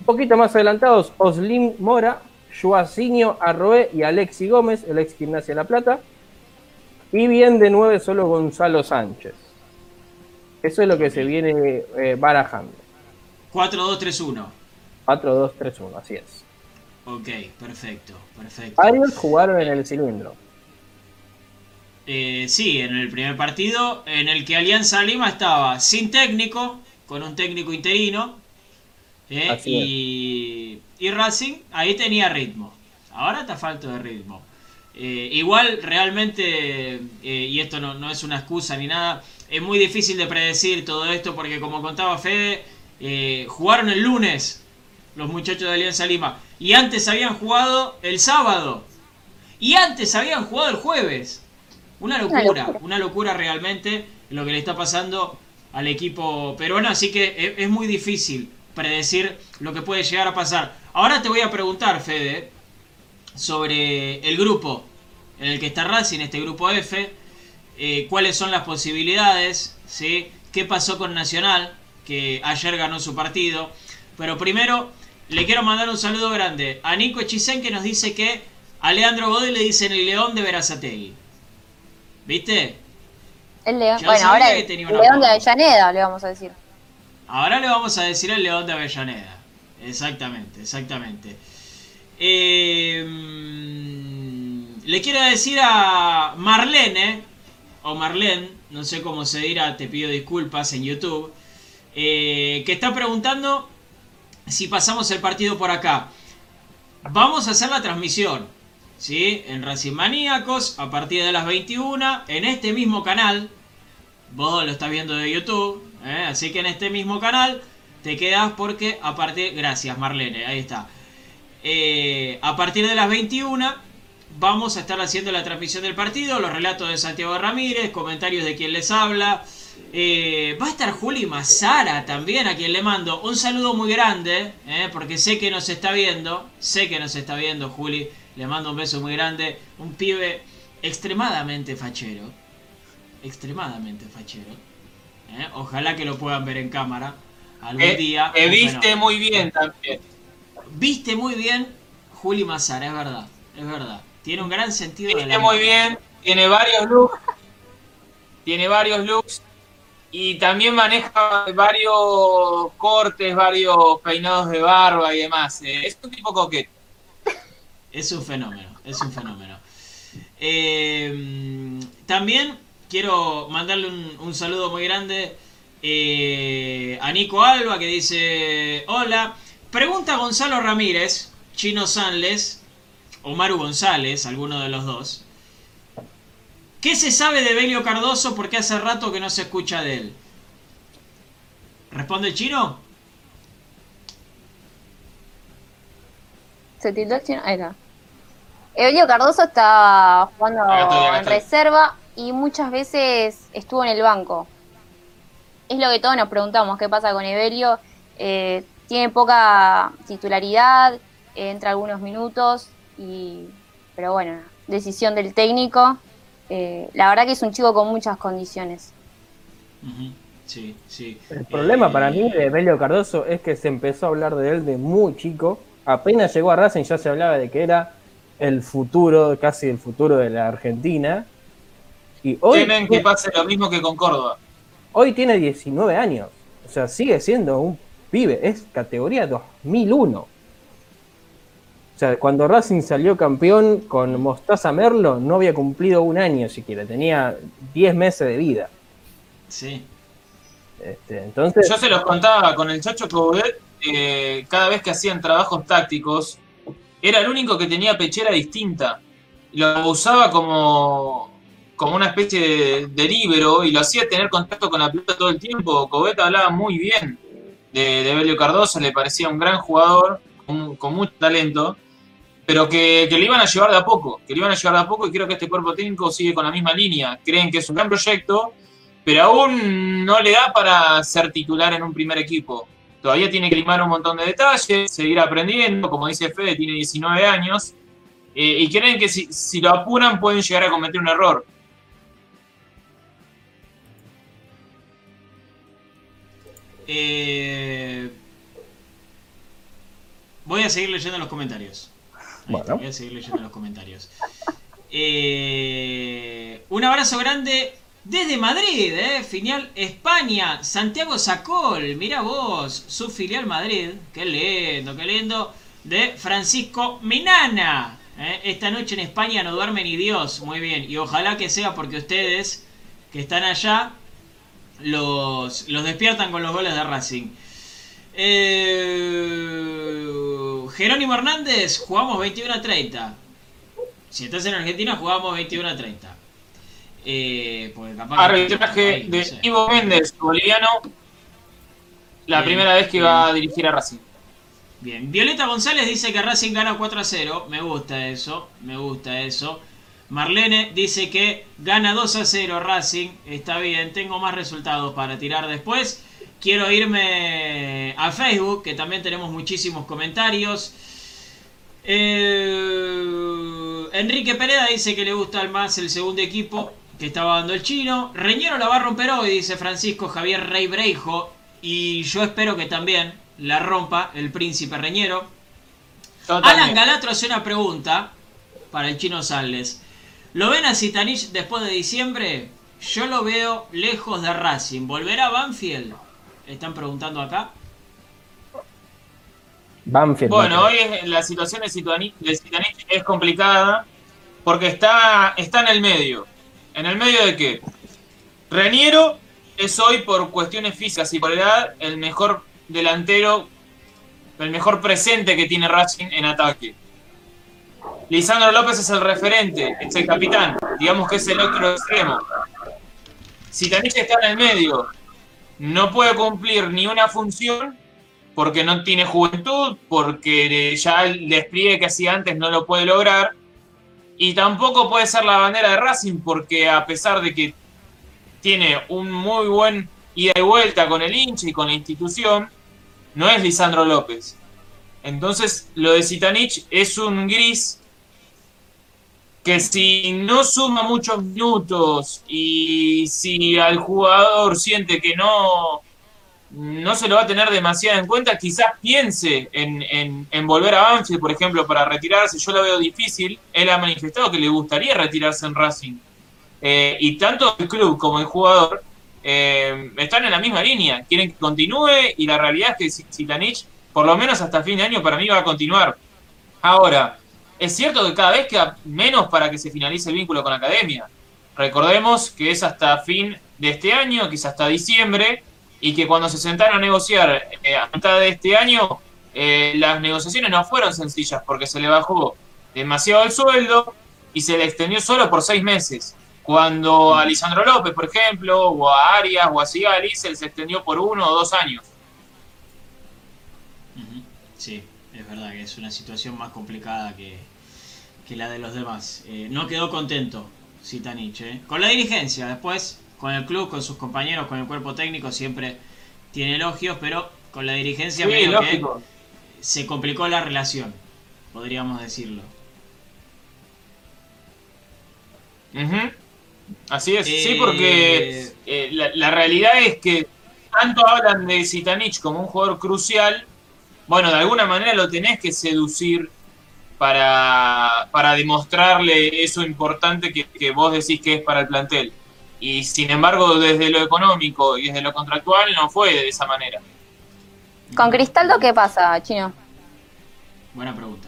Un poquito más adelantados, Oslin Mora, Joacinho Arroé y Alexi Gómez, el ex Gimnasia de La Plata. Y bien de nueve solo Gonzalo Sánchez. Eso es lo que se viene eh, barajando. 4-2-3-1. 4-2-3-1, así es. Ok, perfecto, perfecto. Varios jugaron en el cilindro. Eh, sí, en el primer partido en el que Alianza Lima estaba sin técnico, con un técnico interino, eh, y, y Racing ahí tenía ritmo. Ahora está falto de ritmo. Eh, igual realmente, eh, y esto no, no es una excusa ni nada, es muy difícil de predecir todo esto porque como contaba Fede, eh, jugaron el lunes los muchachos de Alianza Lima y antes habían jugado el sábado y antes habían jugado el jueves. Una locura, locura. una locura realmente lo que le está pasando al equipo peruano, así que es, es muy difícil predecir lo que puede llegar a pasar. Ahora te voy a preguntar, Fede, sobre el grupo en el que está Racing, este grupo F, eh, cuáles son las posibilidades, ¿sí? qué pasó con Nacional, que ayer ganó su partido. Pero primero le quiero mandar un saludo grande a Nico Echisen que nos dice que a Leandro Godoy le dicen el león de Verazategui. ¿Viste? El León. Yo Bueno, ahora el León de. Avellaneda, le vamos a decir. Ahora le vamos a decir el león de Avellaneda. Exactamente, exactamente. Mm, le quiero decir a Marlene, o Marlene, no sé cómo se dirá, te pido disculpas en YouTube, eh, que está preguntando si pasamos el partido por acá. Vamos a hacer la transmisión, ¿sí? En Racing Maníacos, a partir de las 21, en este mismo canal, vos lo estás viendo de YouTube, ¿eh? así que en este mismo canal te quedas porque a partir, gracias Marlene, ahí está. Eh, a partir de las 21 vamos a estar haciendo la transmisión del partido, los relatos de Santiago Ramírez, comentarios de quien les habla. Eh, va a estar Juli Mazara también, a quien le mando un saludo muy grande, porque sé que nos está viendo, sé que nos está viendo Juli, le mando un beso muy grande, un pibe extremadamente fachero, extremadamente fachero. ¿Eh? Ojalá que lo puedan ver en cámara algún Eh, día. eh, Un viste muy bien también. Viste muy bien Juli Mazara, es verdad, es verdad. Tiene un gran sentido de Viste la muy bien, tiene varios looks. Tiene varios looks. Y también maneja varios cortes, varios peinados de barba y demás. eh. Es un tipo coqueto. Es un fenómeno, es un fenómeno. Eh, también quiero mandarle un, un saludo muy grande eh, a Nico Alba que dice, hola, pregunta Gonzalo Ramírez, Chino Sanles o Maru González, alguno de los dos. ¿Qué se sabe de Belio Cardoso porque hace rato que no se escucha de él? ¿Responde el chino? ¿Se tildó el chino? Ahí está. Evelio Cardoso está jugando Acá estoy, acá en reserva y muchas veces estuvo en el banco. Es lo que todos nos preguntamos, ¿qué pasa con Evelio? Eh, tiene poca titularidad, eh, entra algunos minutos, y pero bueno, decisión del técnico. Eh, la verdad que es un chico con muchas condiciones. Sí, sí. El problema Eh, para mí de Belio Cardoso es que se empezó a hablar de él de muy chico. Apenas llegó a Racing ya se hablaba de que era el futuro, casi el futuro de la Argentina. Y hoy, Temen que pase lo mismo que con Córdoba. hoy tiene 19 años. O sea, sigue siendo un pibe. Es categoría 2001. O sea, cuando Racing salió campeón con Mostaza Merlo, no había cumplido un año siquiera. Tenía 10 meses de vida. Sí. Este, entonces, Yo se los contaba con el Chacho Coudet, eh, cada vez que hacían trabajos tácticos, era el único que tenía pechera distinta. Lo usaba como, como una especie de, de líbero y lo hacía tener contacto con la pelota todo el tiempo. Coudet hablaba muy bien de, Belio Cardoso, le parecía un gran jugador, con, mucho talento, pero que, que le iban a llevar de a poco, que le iban a llevar de a poco y creo que este cuerpo técnico sigue con la misma línea. Creen que es un gran proyecto pero aún no le da para ser titular en un primer equipo. Todavía tiene que limar un montón de detalles, seguir aprendiendo, como dice Fede, tiene 19 años, eh, y creen que si lo apuran pueden llegar a cometer un error. Eh, voy a seguir leyendo los comentarios. Ahí está, Bueno. voy a seguir leyendo los comentarios. Eh, un abrazo grande desde Madrid, eh, filial España, Santiago Sacol, mira vos, su filial Madrid, qué lindo, qué lindo, de Francisco Minana. eh, esta noche en España no duerme ni Dios, muy bien, y ojalá que sea porque ustedes que están allá los, los despiertan con los goles de Racing. Eh, Jerónimo Hernández, jugamos 21 a 30. Si estás en Argentina, jugamos 21 a 30. Eh, capaz Arbitraje ahí, no de sé. Ivo Méndez, boliviano, la Bien, primera vez que bien. va a dirigir a Racing. Bien, Violeta González dice que Racing gana 4 a 0. Me gusta eso, me gusta eso. Marlene dice que gana 2 a 0 Racing. Está bien, tengo más resultados para tirar después. Quiero irme a Facebook, que también tenemos muchísimos comentarios. Eh, Enrique Pereda dice que le gusta más el segundo equipo que estaba dando el chino. Reñero la va a romper hoy, dice Francisco Javier Rey Breijo. Y yo espero que también la rompa el príncipe Reñero. Alan. Galatro hace una pregunta para el chino Salles. ¿Lo ven a Zitanich después de diciembre? Yo lo veo lejos de Racing. ¿Volverá a Banfield? Están preguntando acá. Banfield. Bueno, no hoy es- la situación de Zitanich, de Zitanich es complicada porque está, está en el medio. ¿En el medio de qué? Reniero es hoy por cuestiones físicas y por edad el mejor delantero, el mejor presente que tiene Racing en ataque. Lisandro López es el referente, es el capitán, digamos que es el otro extremo. Zitanich está en el medio, no puede cumplir ni una función porque no tiene juventud, porque ya el despliegue que hacía antes no lo puede lograr, y tampoco puede ser la bandera de Racing, porque a pesar de que tiene un muy buen ida y vuelta con el hincha y con la institución, no es Lisandro López. Entonces, lo de Zitanich es un gris que si no suma muchos minutos y si al jugador siente que no, no se lo va a tener demasiado en cuenta, quizás piense en, en- volver a Banfield, por ejemplo, para retirarse. Yo lo veo difícil. Él ha manifestado que le gustaría retirarse en Racing. Eh, y tanto el club como el jugador eh, están en la misma línea. Quieren que continúe y la realidad es que Zitanich, por lo menos hasta fin de año, para mí va a continuar. Ahora, es cierto que cada vez queda menos para que se finalice el vínculo con la academia. Recordemos que es hasta fin de este año, quizás hasta diciembre, y que cuando se sentaron a negociar eh, a mitad de este año, eh, las negociaciones no fueron sencillas porque se le bajó demasiado el sueldo y se le extendió solo por seis meses. Cuando a Lisandro López, por ejemplo, o a Arias o a Sigali se les extendió por uno o dos años. Sí, es verdad que es una situación más complicada que, que la de los demás. Eh, no quedó contento Zitanich, ¿eh? Con la dirigencia, después con el club, con sus compañeros, con el cuerpo técnico, siempre tiene elogios, pero con la dirigencia Sí, medio lógico. que se complicó la relación, podríamos decirlo. Así es, sí, Eh, porque eh, la, la realidad es que tanto hablan de Zitanich como un jugador crucial, bueno, de alguna manera lo tenés que seducir para, para demostrarle eso importante que, que vos decís que es para el plantel. Y sin embargo, desde lo económico y desde lo contractual no fue de esa manera. ¿Con Cristaldo qué pasa, Chino? Buena pregunta.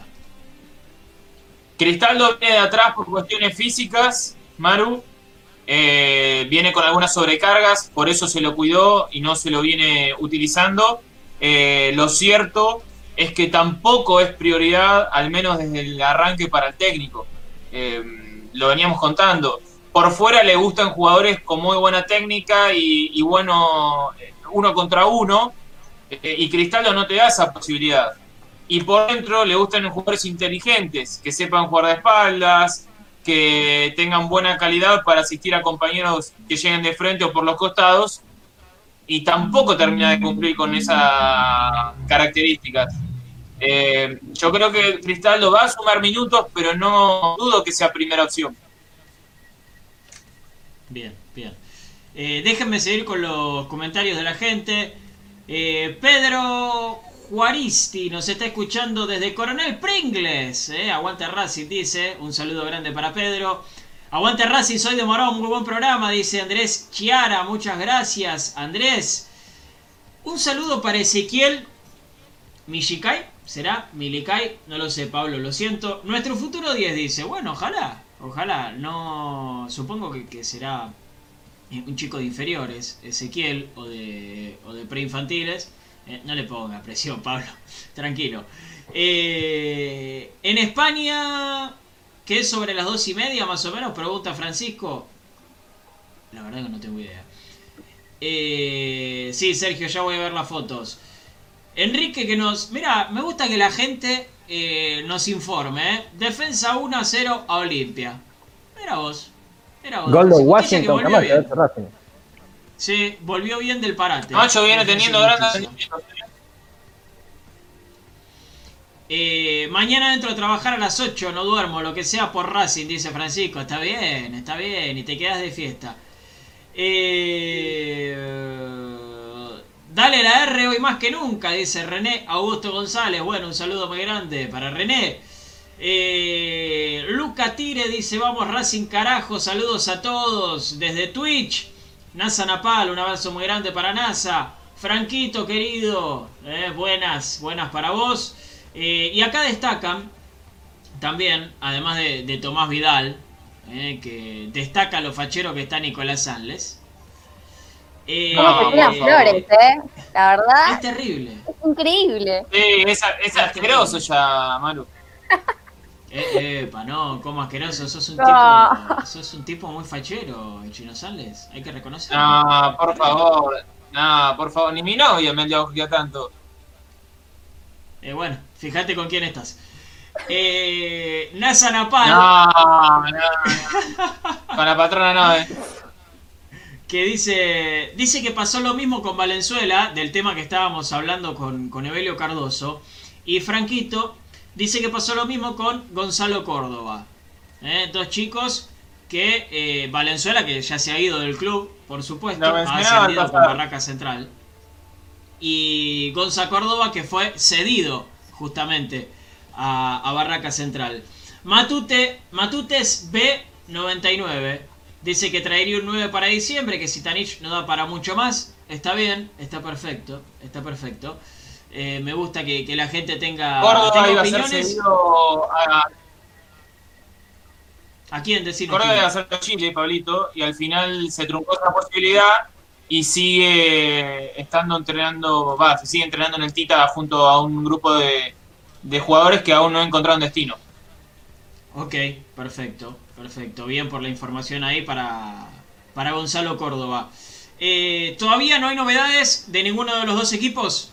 Cristaldo viene de atrás por cuestiones físicas, Maru. eh, viene con algunas sobrecargas, por eso se lo cuidó y no se lo viene utilizando. Eh, lo cierto es que tampoco es prioridad, al menos desde el arranque para el técnico. Eh, lo veníamos contando. Por fuera le gustan jugadores con muy buena técnica y, bueno, eh, uno contra uno, eh, y Cristaldo no te da esa posibilidad y por dentro le gustan jugadores inteligentes, que sepan jugar de espaldas, que tengan buena calidad para asistir a compañeros que lleguen de frente o por los costados y tampoco termina de cumplir con esas características. Eh, yo creo que Cristaldo va a sumar minutos, pero no dudo que sea primera opción. Bien, bien. Eh, déjenme seguir con los comentarios de la gente. Eh, Pedro Juaristi nos está escuchando desde Coronel Pringles. Eh. Aguante Racing, dice. Un saludo grande para Pedro. Aguante Racing, soy de Morón. Muy buen programa, dice Andrés Chiara. Muchas gracias, Andrés. Un saludo para Ezequiel Michikai. ¿Será? Milikai. No lo sé, Pablo, lo siento. Nuestro futuro 10 dice. Bueno, ojalá. Ojalá. No. Supongo que, será un chico de inferiores, Ezequiel, o de, o de preinfantiles. Eh, no le ponga presión, Pablo. Tranquilo. Eh, en España, ¿qué es sobre las dos y media más o menos? Pregunta Francisco. La verdad que no tengo idea. Eh, sí, Sergio, ya voy a ver las fotos. Enrique que nos... Mira, me gusta que la gente eh, nos informe. ¿eh? Defensa 1 a 0 a Olimpia. Mira vos. Mira vos. Gol de Washington, volvió bien. Racing. Sí, volvió bien del parate. Macho viene teniendo grandes. Eh, mañana entro a trabajar a las 8, no duermo, lo que sea por Racing, dice Francisco. Está bien, está bien, y te quedas de fiesta. Eh, dale la R hoy más que nunca, dice René Augusto González. Bueno, un saludo muy grande para René. Eh, Luca Tire dice, vamos Racing carajo, saludos a todos desde Twitch. NASA Napal, un abrazo muy grande para NASA. Franquito querido, buenas, buenas para vos. Eh, y acá destacan también, además de, de Tomás Vidal, eh, que destaca lo fachero que está Nicolás Sanles. Eh, por flores, ¿eh? La es verdad, terrible. es increíble. Sí, es, es asqueroso ya, Maru. Eh, epa, no, como asqueroso, sos un No. tipo, sos un tipo muy fachero, el Chino Sanles, hay que reconocerlo. No, por favor. No, por favor. Ni mi novia me elogia tanto. Eh, bueno, fíjate con quién estás. Eh, NASA Napal, No, no, no. Con la patrona no, eh. que dice, dice que pasó lo mismo con Valenzuela, del tema que estábamos hablando con, con Evelio Cardoso, y Franquito dice que pasó lo mismo con Gonzalo Córdoba. Eh, dos chicos que eh, Valenzuela, que ya se ha ido del club, por supuesto, ha ascendido con. Barraca Central. Y Gonza Córdoba, que fue cedido justamente a, a Barraca Central. Matute, Matutes B99 dice que traería un 9 para diciembre, que si Tanich no da para mucho más. Está bien, está perfecto, está perfecto. Eh, me gusta que, que la gente tenga, Córdoba a ser opiniones. a, ¿A quién decir? Córdoba iba a ser Chile, Pablito, y al final se truncó esa posibilidad y sigue estando entrenando, va, se sigue entrenando en el Tita junto a un grupo de, de jugadores que aún no encontraron destino. Ok, perfecto, perfecto. Bien por la información ahí para, para Gonzalo Córdoba. Eh, ¿Todavía no hay novedades de ninguno de los dos equipos?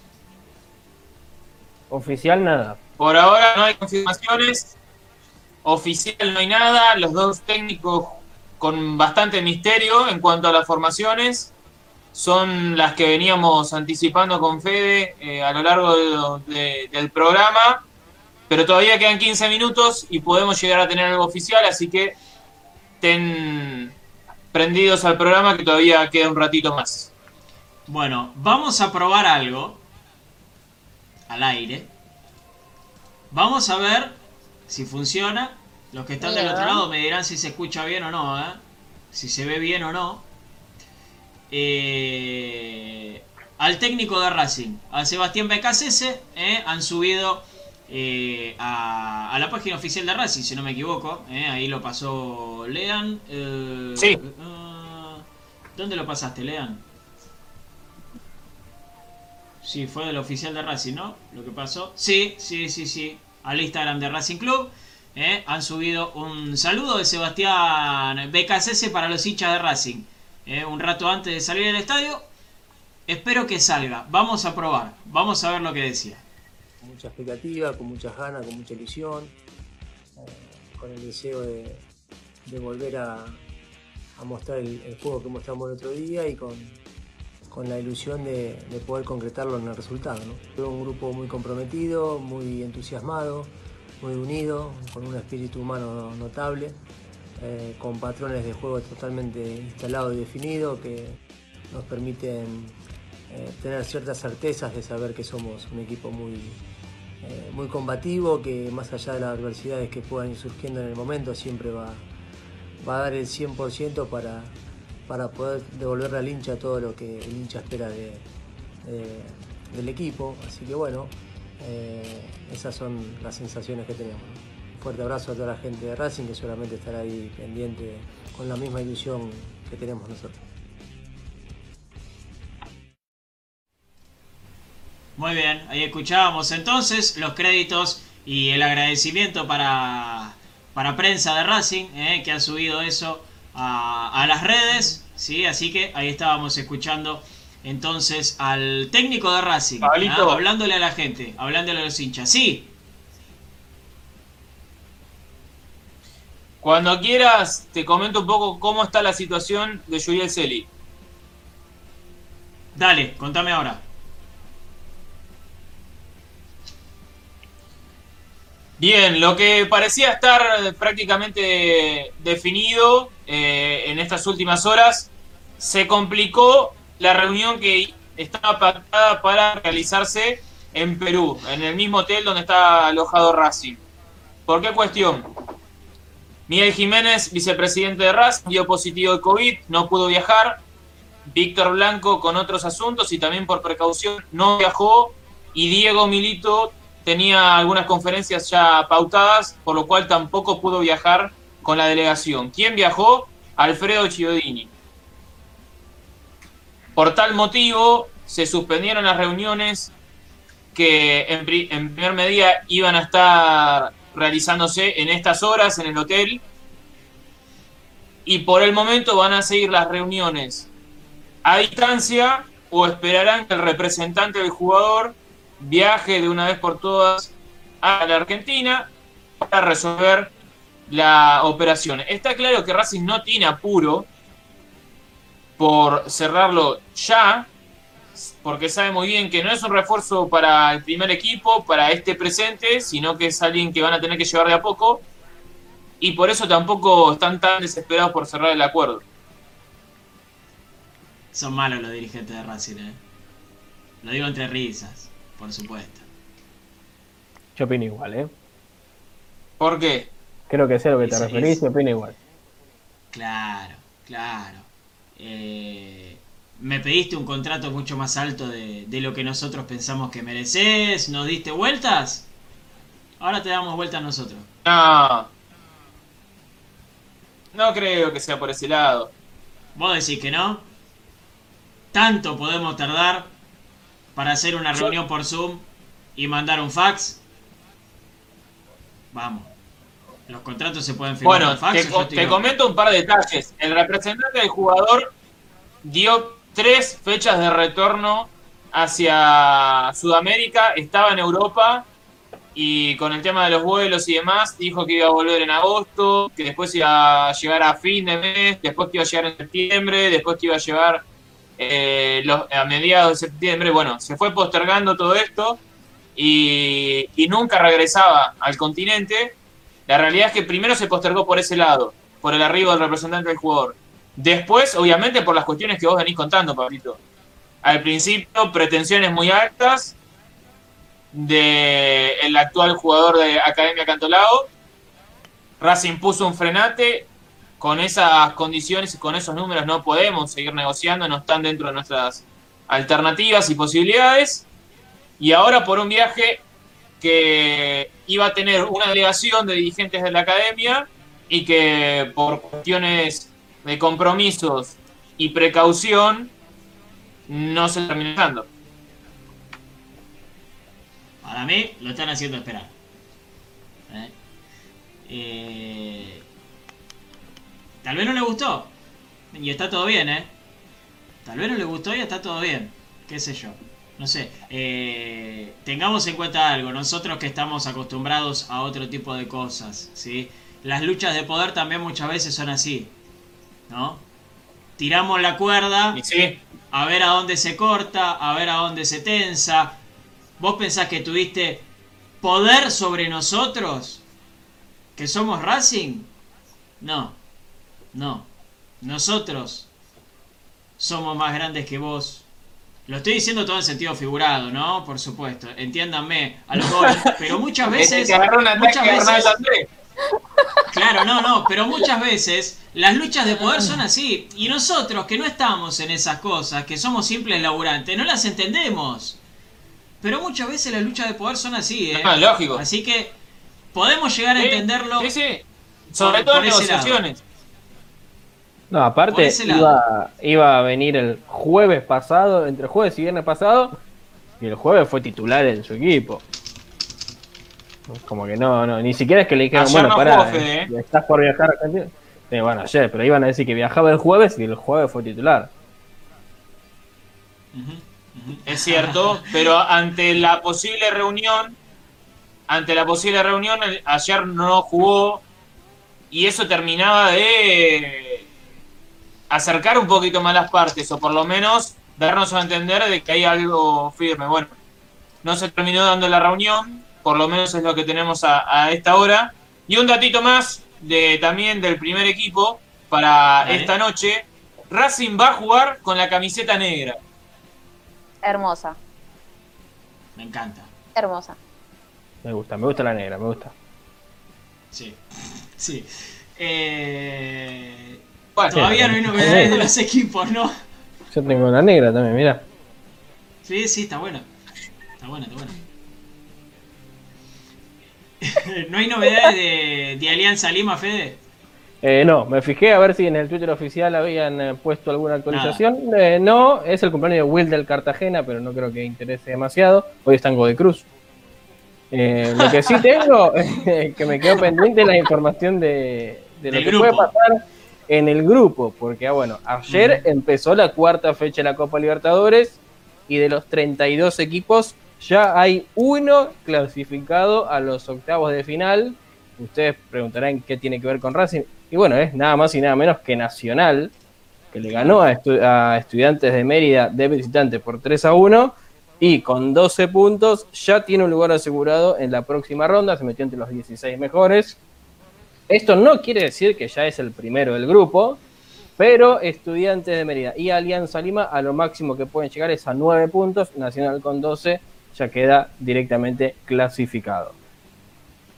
Oficial nada. Por ahora no hay confirmaciones, oficial no hay nada, los dos técnicos con bastante misterio en cuanto a las formaciones son las que veníamos anticipando con Fede eh, a lo largo de- de- del programa, pero todavía quedan 15 minutos y podemos llegar a tener algo oficial, así que estén prendidos al programa que todavía queda un ratito más. Bueno, vamos a probar algo al aire. Vamos a ver si funciona. Los que están del otro lado me dirán si se escucha bien o no, ¿eh? si se ve bien o no. Eh, al técnico de Racing, a Sebastián Becasese, ¿eh? han subido eh, a, a la página oficial de Racing, si no me equivoco. Ahí lo pasó Lean. Sí. ¿Dónde lo pasaste, Lean? Sí, fue del oficial de Racing, ¿no? Lo que pasó. Sí, sí, sí, sí. Al Instagram de Racing Club. ¿eh? Han subido un saludo de Sebastián BKCS para los hinchas de Racing. ¿Eh? Un rato antes de salir del estadio. Espero que salga. Vamos a probar. Vamos a ver lo que decía. con mucha expectativa, con muchas ganas, con mucha ilusión, eh, con el deseo de, volver a, mostrar el, juego que mostramos el otro día y con, la ilusión de, de poder concretarlo en el resultado. ¿no? Un grupo muy comprometido, muy entusiasmado, muy unido, con un espíritu humano notable, eh, con patrones de juego totalmente instalados y definidos que nos permiten eh, tener ciertas certezas de saber que somos un equipo muy, eh, muy combativo, que más allá de las adversidades que puedan ir surgiendo en el momento, siempre va, va a dar el 100% para, para poder devolverle al hincha todo lo que el hincha espera de- de- del equipo. Así que bueno, esas son las sensaciones que tenemos. Un fuerte abrazo a toda la gente de Racing que seguramente estará ahí pendiente con la misma ilusión que tenemos nosotros. Muy bien, ahí escuchábamos entonces los créditos y el agradecimiento para, para prensa de Racing, eh, que ha subido eso a, a las redes, ¿sí? Así que ahí estábamos escuchando entonces al técnico de Racing. ¿ah? hablándole a la gente, hablándole a los hinchas. Sí, Cuando quieras, te comento un poco cómo está la situación de Juliel Celi. dale, contame ahora. Bien, lo que parecía estar prácticamente definido eh, en estas últimas horas, se complicó la reunión que estaba pactada para realizarse en Perú, en el mismo hotel donde está alojado Racing. ¿Por qué cuestión? Miguel Jiménez, vicepresidente de Racing, dio positivo de COVID, no pudo viajar. Víctor Blanco con otros asuntos y también por precaución no viajó. Y Diego Milito tenía algunas conferencias ya pautadas, por lo cual tampoco pudo viajar con la delegación. ¿Quién viajó? Alfredo Chiodini. Por tal motivo, se suspendieron las reuniones que en, en primer medida iban a estar realizándose en estas horas en el hotel. Y por el momento van a seguir las reuniones a distancia o esperarán que el representante del jugador viaje de una vez por todas a la Argentina para resolver la operación. Está claro que Racing no tiene apuro por cerrarlo ya, porque sabe muy bien que no es un refuerzo para el primer equipo, para este presente, sino que es alguien que van a tener que llevar de a poco, y por eso tampoco están tan desesperados por cerrar el acuerdo. Son malos los dirigentes de Racing, eh. Lo digo entre risas, por supuesto. Yo opino igual, ¿eh? ¿Por qué? Creo que sé a lo que te Es- referís es- y opino igual. Claro, claro. Eh, me pediste un contrato mucho más alto de, de lo que nosotros pensamos que mereces. ¿Nos diste vueltas? Ahora te damos vueltas nosotros. No. No creo que sea por ese lado. ¿Vos decís que no? ¿Tanto podemos tardar para hacer una Yo- reunión por Zoom y mandar un fax? Vamos. Los contratos se pueden firmar Bueno, por fax. te, comento un par de detalles. El representante del jugador dio tres fechas de retorno hacia Sudamérica, estaba en Europa y con el tema de los vuelos y demás dijo que iba a volver en agosto, que después iba a llegar a fin de mes, después que iba a llegar en septiembre, después que iba a llegar eh, los- a mediados de septiembre. Bueno, se fue postergando todo esto y, y nunca regresaba al continente. La realidad es que primero se postergó por ese lado, por el arribo del representante del jugador. Después, obviamente, por las cuestiones que vos venís contando, Pablito. Al principio, pretensiones muy altas de el actual jugador de Academia Cantolao. Racing puso un frenate. Con esas condiciones y con esos números no podemos seguir negociando, no están dentro de nuestras alternativas y posibilidades. Y ahora por un viaje que iba a tener una delegación de dirigentes de la academia y que por cuestiones de compromisos y precaución no se terminó dando. Para mí lo están haciendo esperar. ¿Eh? Eh, Tal vez no le gustó. Y está todo bien, ¿eh? Tal vez no le gustó y está todo bien. ¿Qué sé yo? No sé. Eh, tengamos en cuenta algo. Nosotros que estamos acostumbrados a otro tipo de cosas, ¿sí? las luchas de poder también muchas veces son así, ¿no? Tiramos la cuerda sí, a ver a dónde se corta, a ver a dónde se tensa. ¿Vos pensás que tuviste poder sobre nosotros? ¿Que somos Racing? No, no. Nosotros somos más grandes que vos. Lo estoy diciendo todo en sentido figurado, ¿no? Por supuesto. Entiéndanme, a lo voy. Pero muchas este veces... muchas. Claro, no, no, pero muchas veces las luchas de poder son así. Y nosotros que no estamos en esas cosas, que somos simples laburantes, no las entendemos. Pero muchas veces las luchas de poder son así, ¿eh? Ah, lógico. Así que podemos llegar a entenderlo. Sí, sí. Sobre por- todo por en negociaciones. No, aparte iba a venir el jueves pasado, entre jueves y viernes pasado, y el jueves fue titular en su equipo. Como que no, no, ni siquiera es que le dijeron, Ayer bueno, no pará, eh, estás por viajar a Argentina. Sí, bueno, ayer, pero iban a decir que viajaba el jueves y el jueves fue titular. Es cierto, pero ante la posible reunión, ante la posible reunión, ayer no jugó y eso terminaba de acercar un poquito más las partes, o por lo menos darnos a entender de que hay algo firme. Bueno, no se terminó dando la reunión, por lo menos es lo que tenemos a, a esta hora. Y un datito más de también del primer equipo para Dale. esta noche. Racing va a jugar con la camiseta negra. Hermosa, Me encanta. hermosa. Me gusta, me gusta la negra, me gusta. Sí. Sí. Eh, Bueno, todavía no hay novedades de los equipos, ¿no? Yo tengo la negra también, mira. Sí, sí, está bueno. Está bueno, está bueno. ¿No hay novedades de, de Alianza Lima, Fede? Eh, no, me fijé a ver si en el Twitter oficial habían eh, puesto alguna actualización. Eh, no, es el cumpleaños de Will del Cartagena, pero no creo que interese demasiado. Hoy está en Godoy Cruz. Eh, lo que sí tengo que me quedo pendiente la información de, de lo Del que grupo. puede pasar en el grupo, porque ah, bueno, ayer empezó la cuarta fecha de la Copa Libertadores y de los 32 equipos ya hay uno clasificado a los octavos de final. Ustedes preguntarán qué tiene que ver con Racing. Y bueno, es nada más y nada menos que Nacional, que le ganó a, estu- a Estudiantes de Mérida de visitante por 3 a 1 y con 12 puntos ya tiene un lugar asegurado en la próxima ronda, se metió entre los 16 mejores. Esto no quiere decir que ya es el primero del grupo, pero Estudiantes de Mérida y Alianza Lima a lo máximo que pueden llegar es a 9 puntos, Nacional con 12 ya queda directamente clasificado.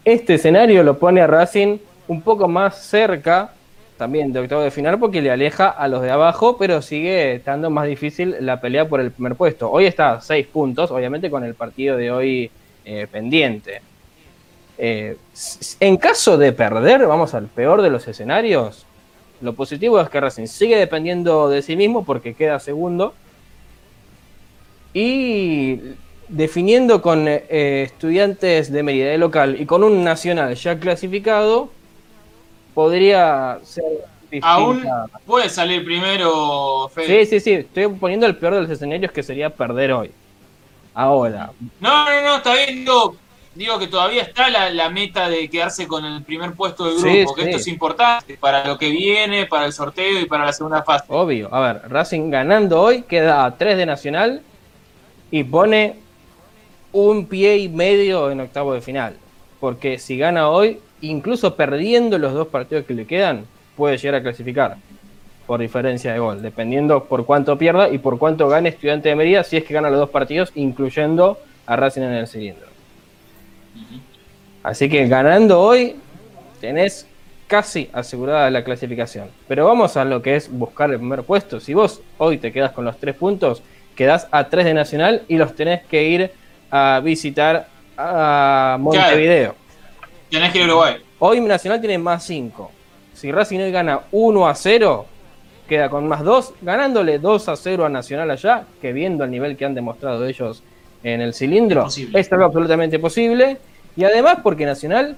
Este escenario lo pone a Racing un poco más cerca también de octavo de final porque le aleja a los de abajo, pero sigue estando más difícil la pelea por el primer puesto. Hoy está a 6 puntos, obviamente con el partido de hoy eh, pendiente. Eh, en caso de perder, vamos al peor de los escenarios, lo positivo es que Racing sigue dependiendo de sí mismo porque queda segundo. Y definiendo con eh, estudiantes de Mérida de local y con un nacional ya clasificado, podría ser distinta. Aún puede salir primero. Sí, sí, sí. Estoy poniendo el peor de los escenarios que sería perder hoy. Ahora, No, no, no, está bien. Digo, digo que todavía está la, la meta de quedarse con el primer puesto del Sí, grupo, que sí. esto es importante para lo que viene, para el sorteo y para la segunda fase. obvio. A ver, Racing ganando hoy queda a 3 de Nacional y pone un pie y medio en octavo de final. Porque si gana hoy, incluso perdiendo los dos partidos que le quedan, puede llegar a clasificar por diferencia de gol, dependiendo por cuánto pierda y por cuánto gane Estudiante de Mérida si es que gana los dos partidos, incluyendo a Racing en el cilindro. Así que ganando hoy, tenés casi asegurada la clasificación. Pero vamos a lo que es buscar el primer puesto. Si vos hoy te quedas con los tres puntos, quedás a tres de Nacional y los tenés que ir a visitar a Montevideo. Tenés que ir a Uruguay. Hoy Nacional tiene más 5. Si Racing hoy gana 1 a 0, queda con más 2, ganándole 2 a 0 a Nacional allá, que viendo el nivel que han demostrado ellos en el cilindro, Es es algo absolutamente posible. Y además porque Nacional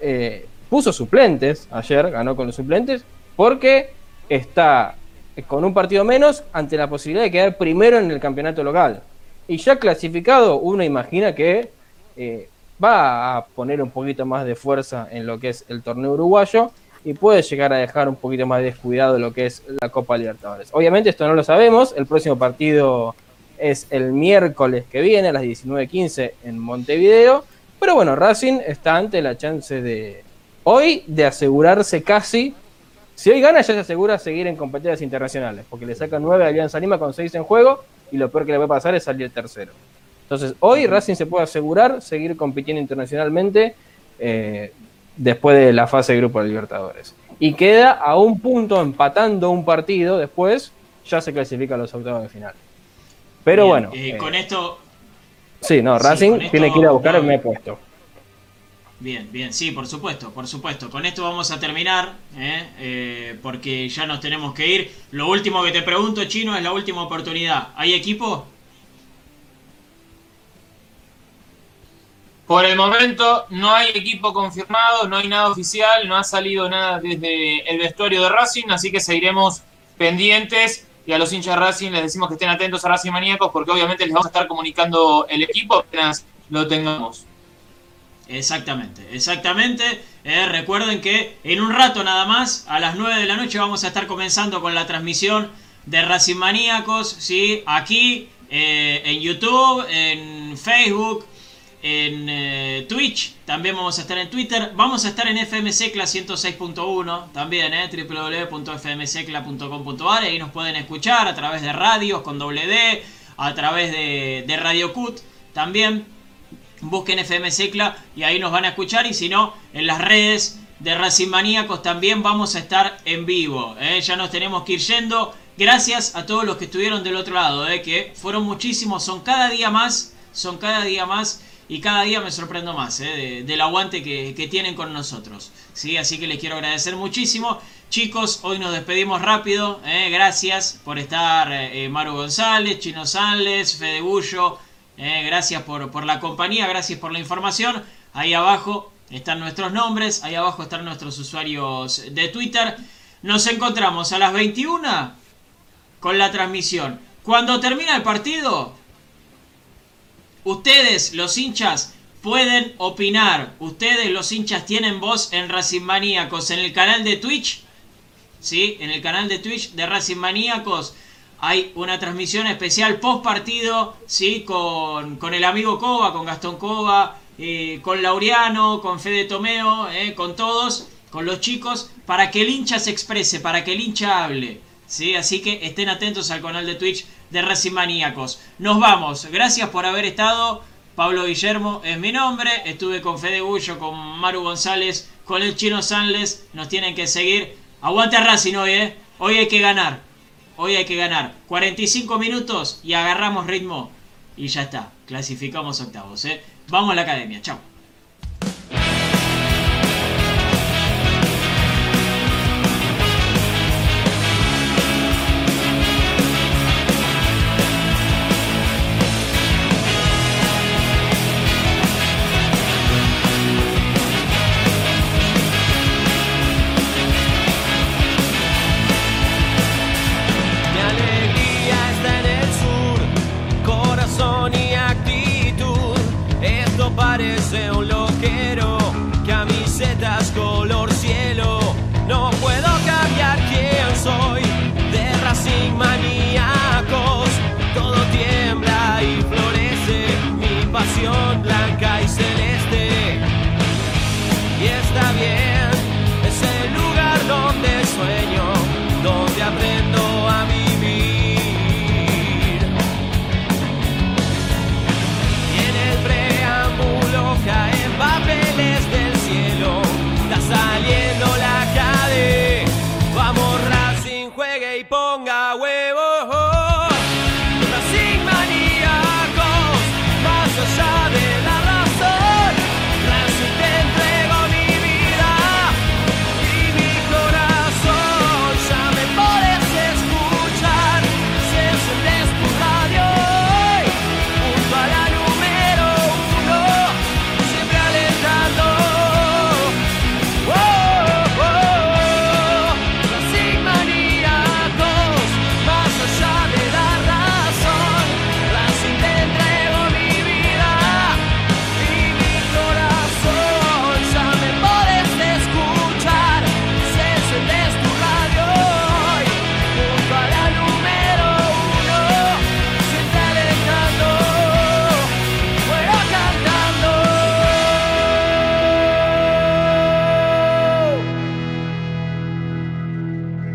eh, puso suplentes ayer, ganó con los suplentes, porque está con un partido menos ante la posibilidad de quedar primero en el campeonato local. Y ya clasificado, uno imagina que eh, va a poner un poquito más de fuerza en lo que es el torneo uruguayo y puede llegar a dejar un poquito más descuidado lo que es la Copa Libertadores. Obviamente esto no lo sabemos, el próximo partido es el miércoles que viene a las 19.15 en Montevideo, pero bueno, Racing está ante la chance de hoy de asegurarse casi, si hoy gana ya se asegura seguir en competencias internacionales, porque le sacan 9 a Alianza Lima con 6 en juego y lo peor que le va a pasar es salir tercero. Entonces, hoy Racing se puede asegurar seguir compitiendo internacionalmente eh, después de la fase de grupo de Libertadores. Y queda a un punto empatando un partido después, ya se clasifica a los octavos de final. Pero Bien, bueno. eh, eh, con esto, sí, no, sí, Racing esto tiene que ir a buscar no- el me puesto. Bien, bien, sí, por supuesto, por supuesto. Con esto vamos a terminar, ¿eh? Eh, porque ya nos tenemos que ir. Lo último que te pregunto, Chino, es la última oportunidad. ¿Hay equipo? Por el momento no hay equipo confirmado, no hay nada oficial, no ha salido nada desde el vestuario de Racing, así que seguiremos pendientes y a los hinchas de Racing les decimos que estén atentos a Racing Maníacos porque obviamente les vamos a estar comunicando el equipo apenas lo tengamos. Exactamente, exactamente. Eh, recuerden que en un rato nada más, a las 9 de la noche, vamos a estar comenzando con la transmisión de Racing Maníacos, ¿sí? Aquí, eh, en YouTube, en Facebook, en eh, Twitch, también vamos a estar en Twitter, vamos a estar en FM Secla 106.1, también, eh, www.fmsecla.com.ar, ahí nos pueden escuchar a través de radios con doble D, a través de Radio Cut, también busquen FM y ahí nos van a escuchar y si no, en las redes de Racing Maníacos también vamos a estar en vivo. ¿eh? Ya nos tenemos que ir yendo. Gracias a todos los que estuvieron del otro lado, ¿eh? que fueron muchísimos, son cada día más, son cada día más y cada día me sorprendo más ¿eh? de- del aguante que, tienen con nosotros. ¿sí? Así que les quiero agradecer muchísimo. Chicos, hoy nos despedimos rápido. Gracias por estar Maru González, Chino Sanles, Fede Bullo. Eh, gracias por, por la compañía, gracias por la información. Ahí abajo están nuestros nombres, ahí abajo están nuestros usuarios de Twitter. Nos encontramos a las 21 con la transmisión. Cuando termina el partido, ustedes, los hinchas, pueden opinar. Ustedes, los hinchas, tienen voz en Racing Maníacos en el canal de Twitch. ¿sí? En el canal de Twitch de Racing Maníacos hay una transmisión especial post partido, ¿sí? Con, con el amigo Cova, con Gastón Cova, eh, con Laureano, con Fede Tomeo, eh, con todos, con los chicos, para que el hincha se exprese, para que el hincha hable. ¿sí? Así que estén atentos al canal de Twitch de Racing Maníacos. Nos vamos, gracias por haber estado. Pablo Guillermo es mi nombre. Estuve con Fede Bullo, con Maru González, con el Chino Sanles. Nos tienen que seguir. Aguante a Racing hoy, ¿eh? Hoy hay que ganar. Hoy hay que ganar. 45 minutos y agarramos ritmo. Y ya está. Clasificamos octavos, ¿eh? Vamos a la academia. Chao.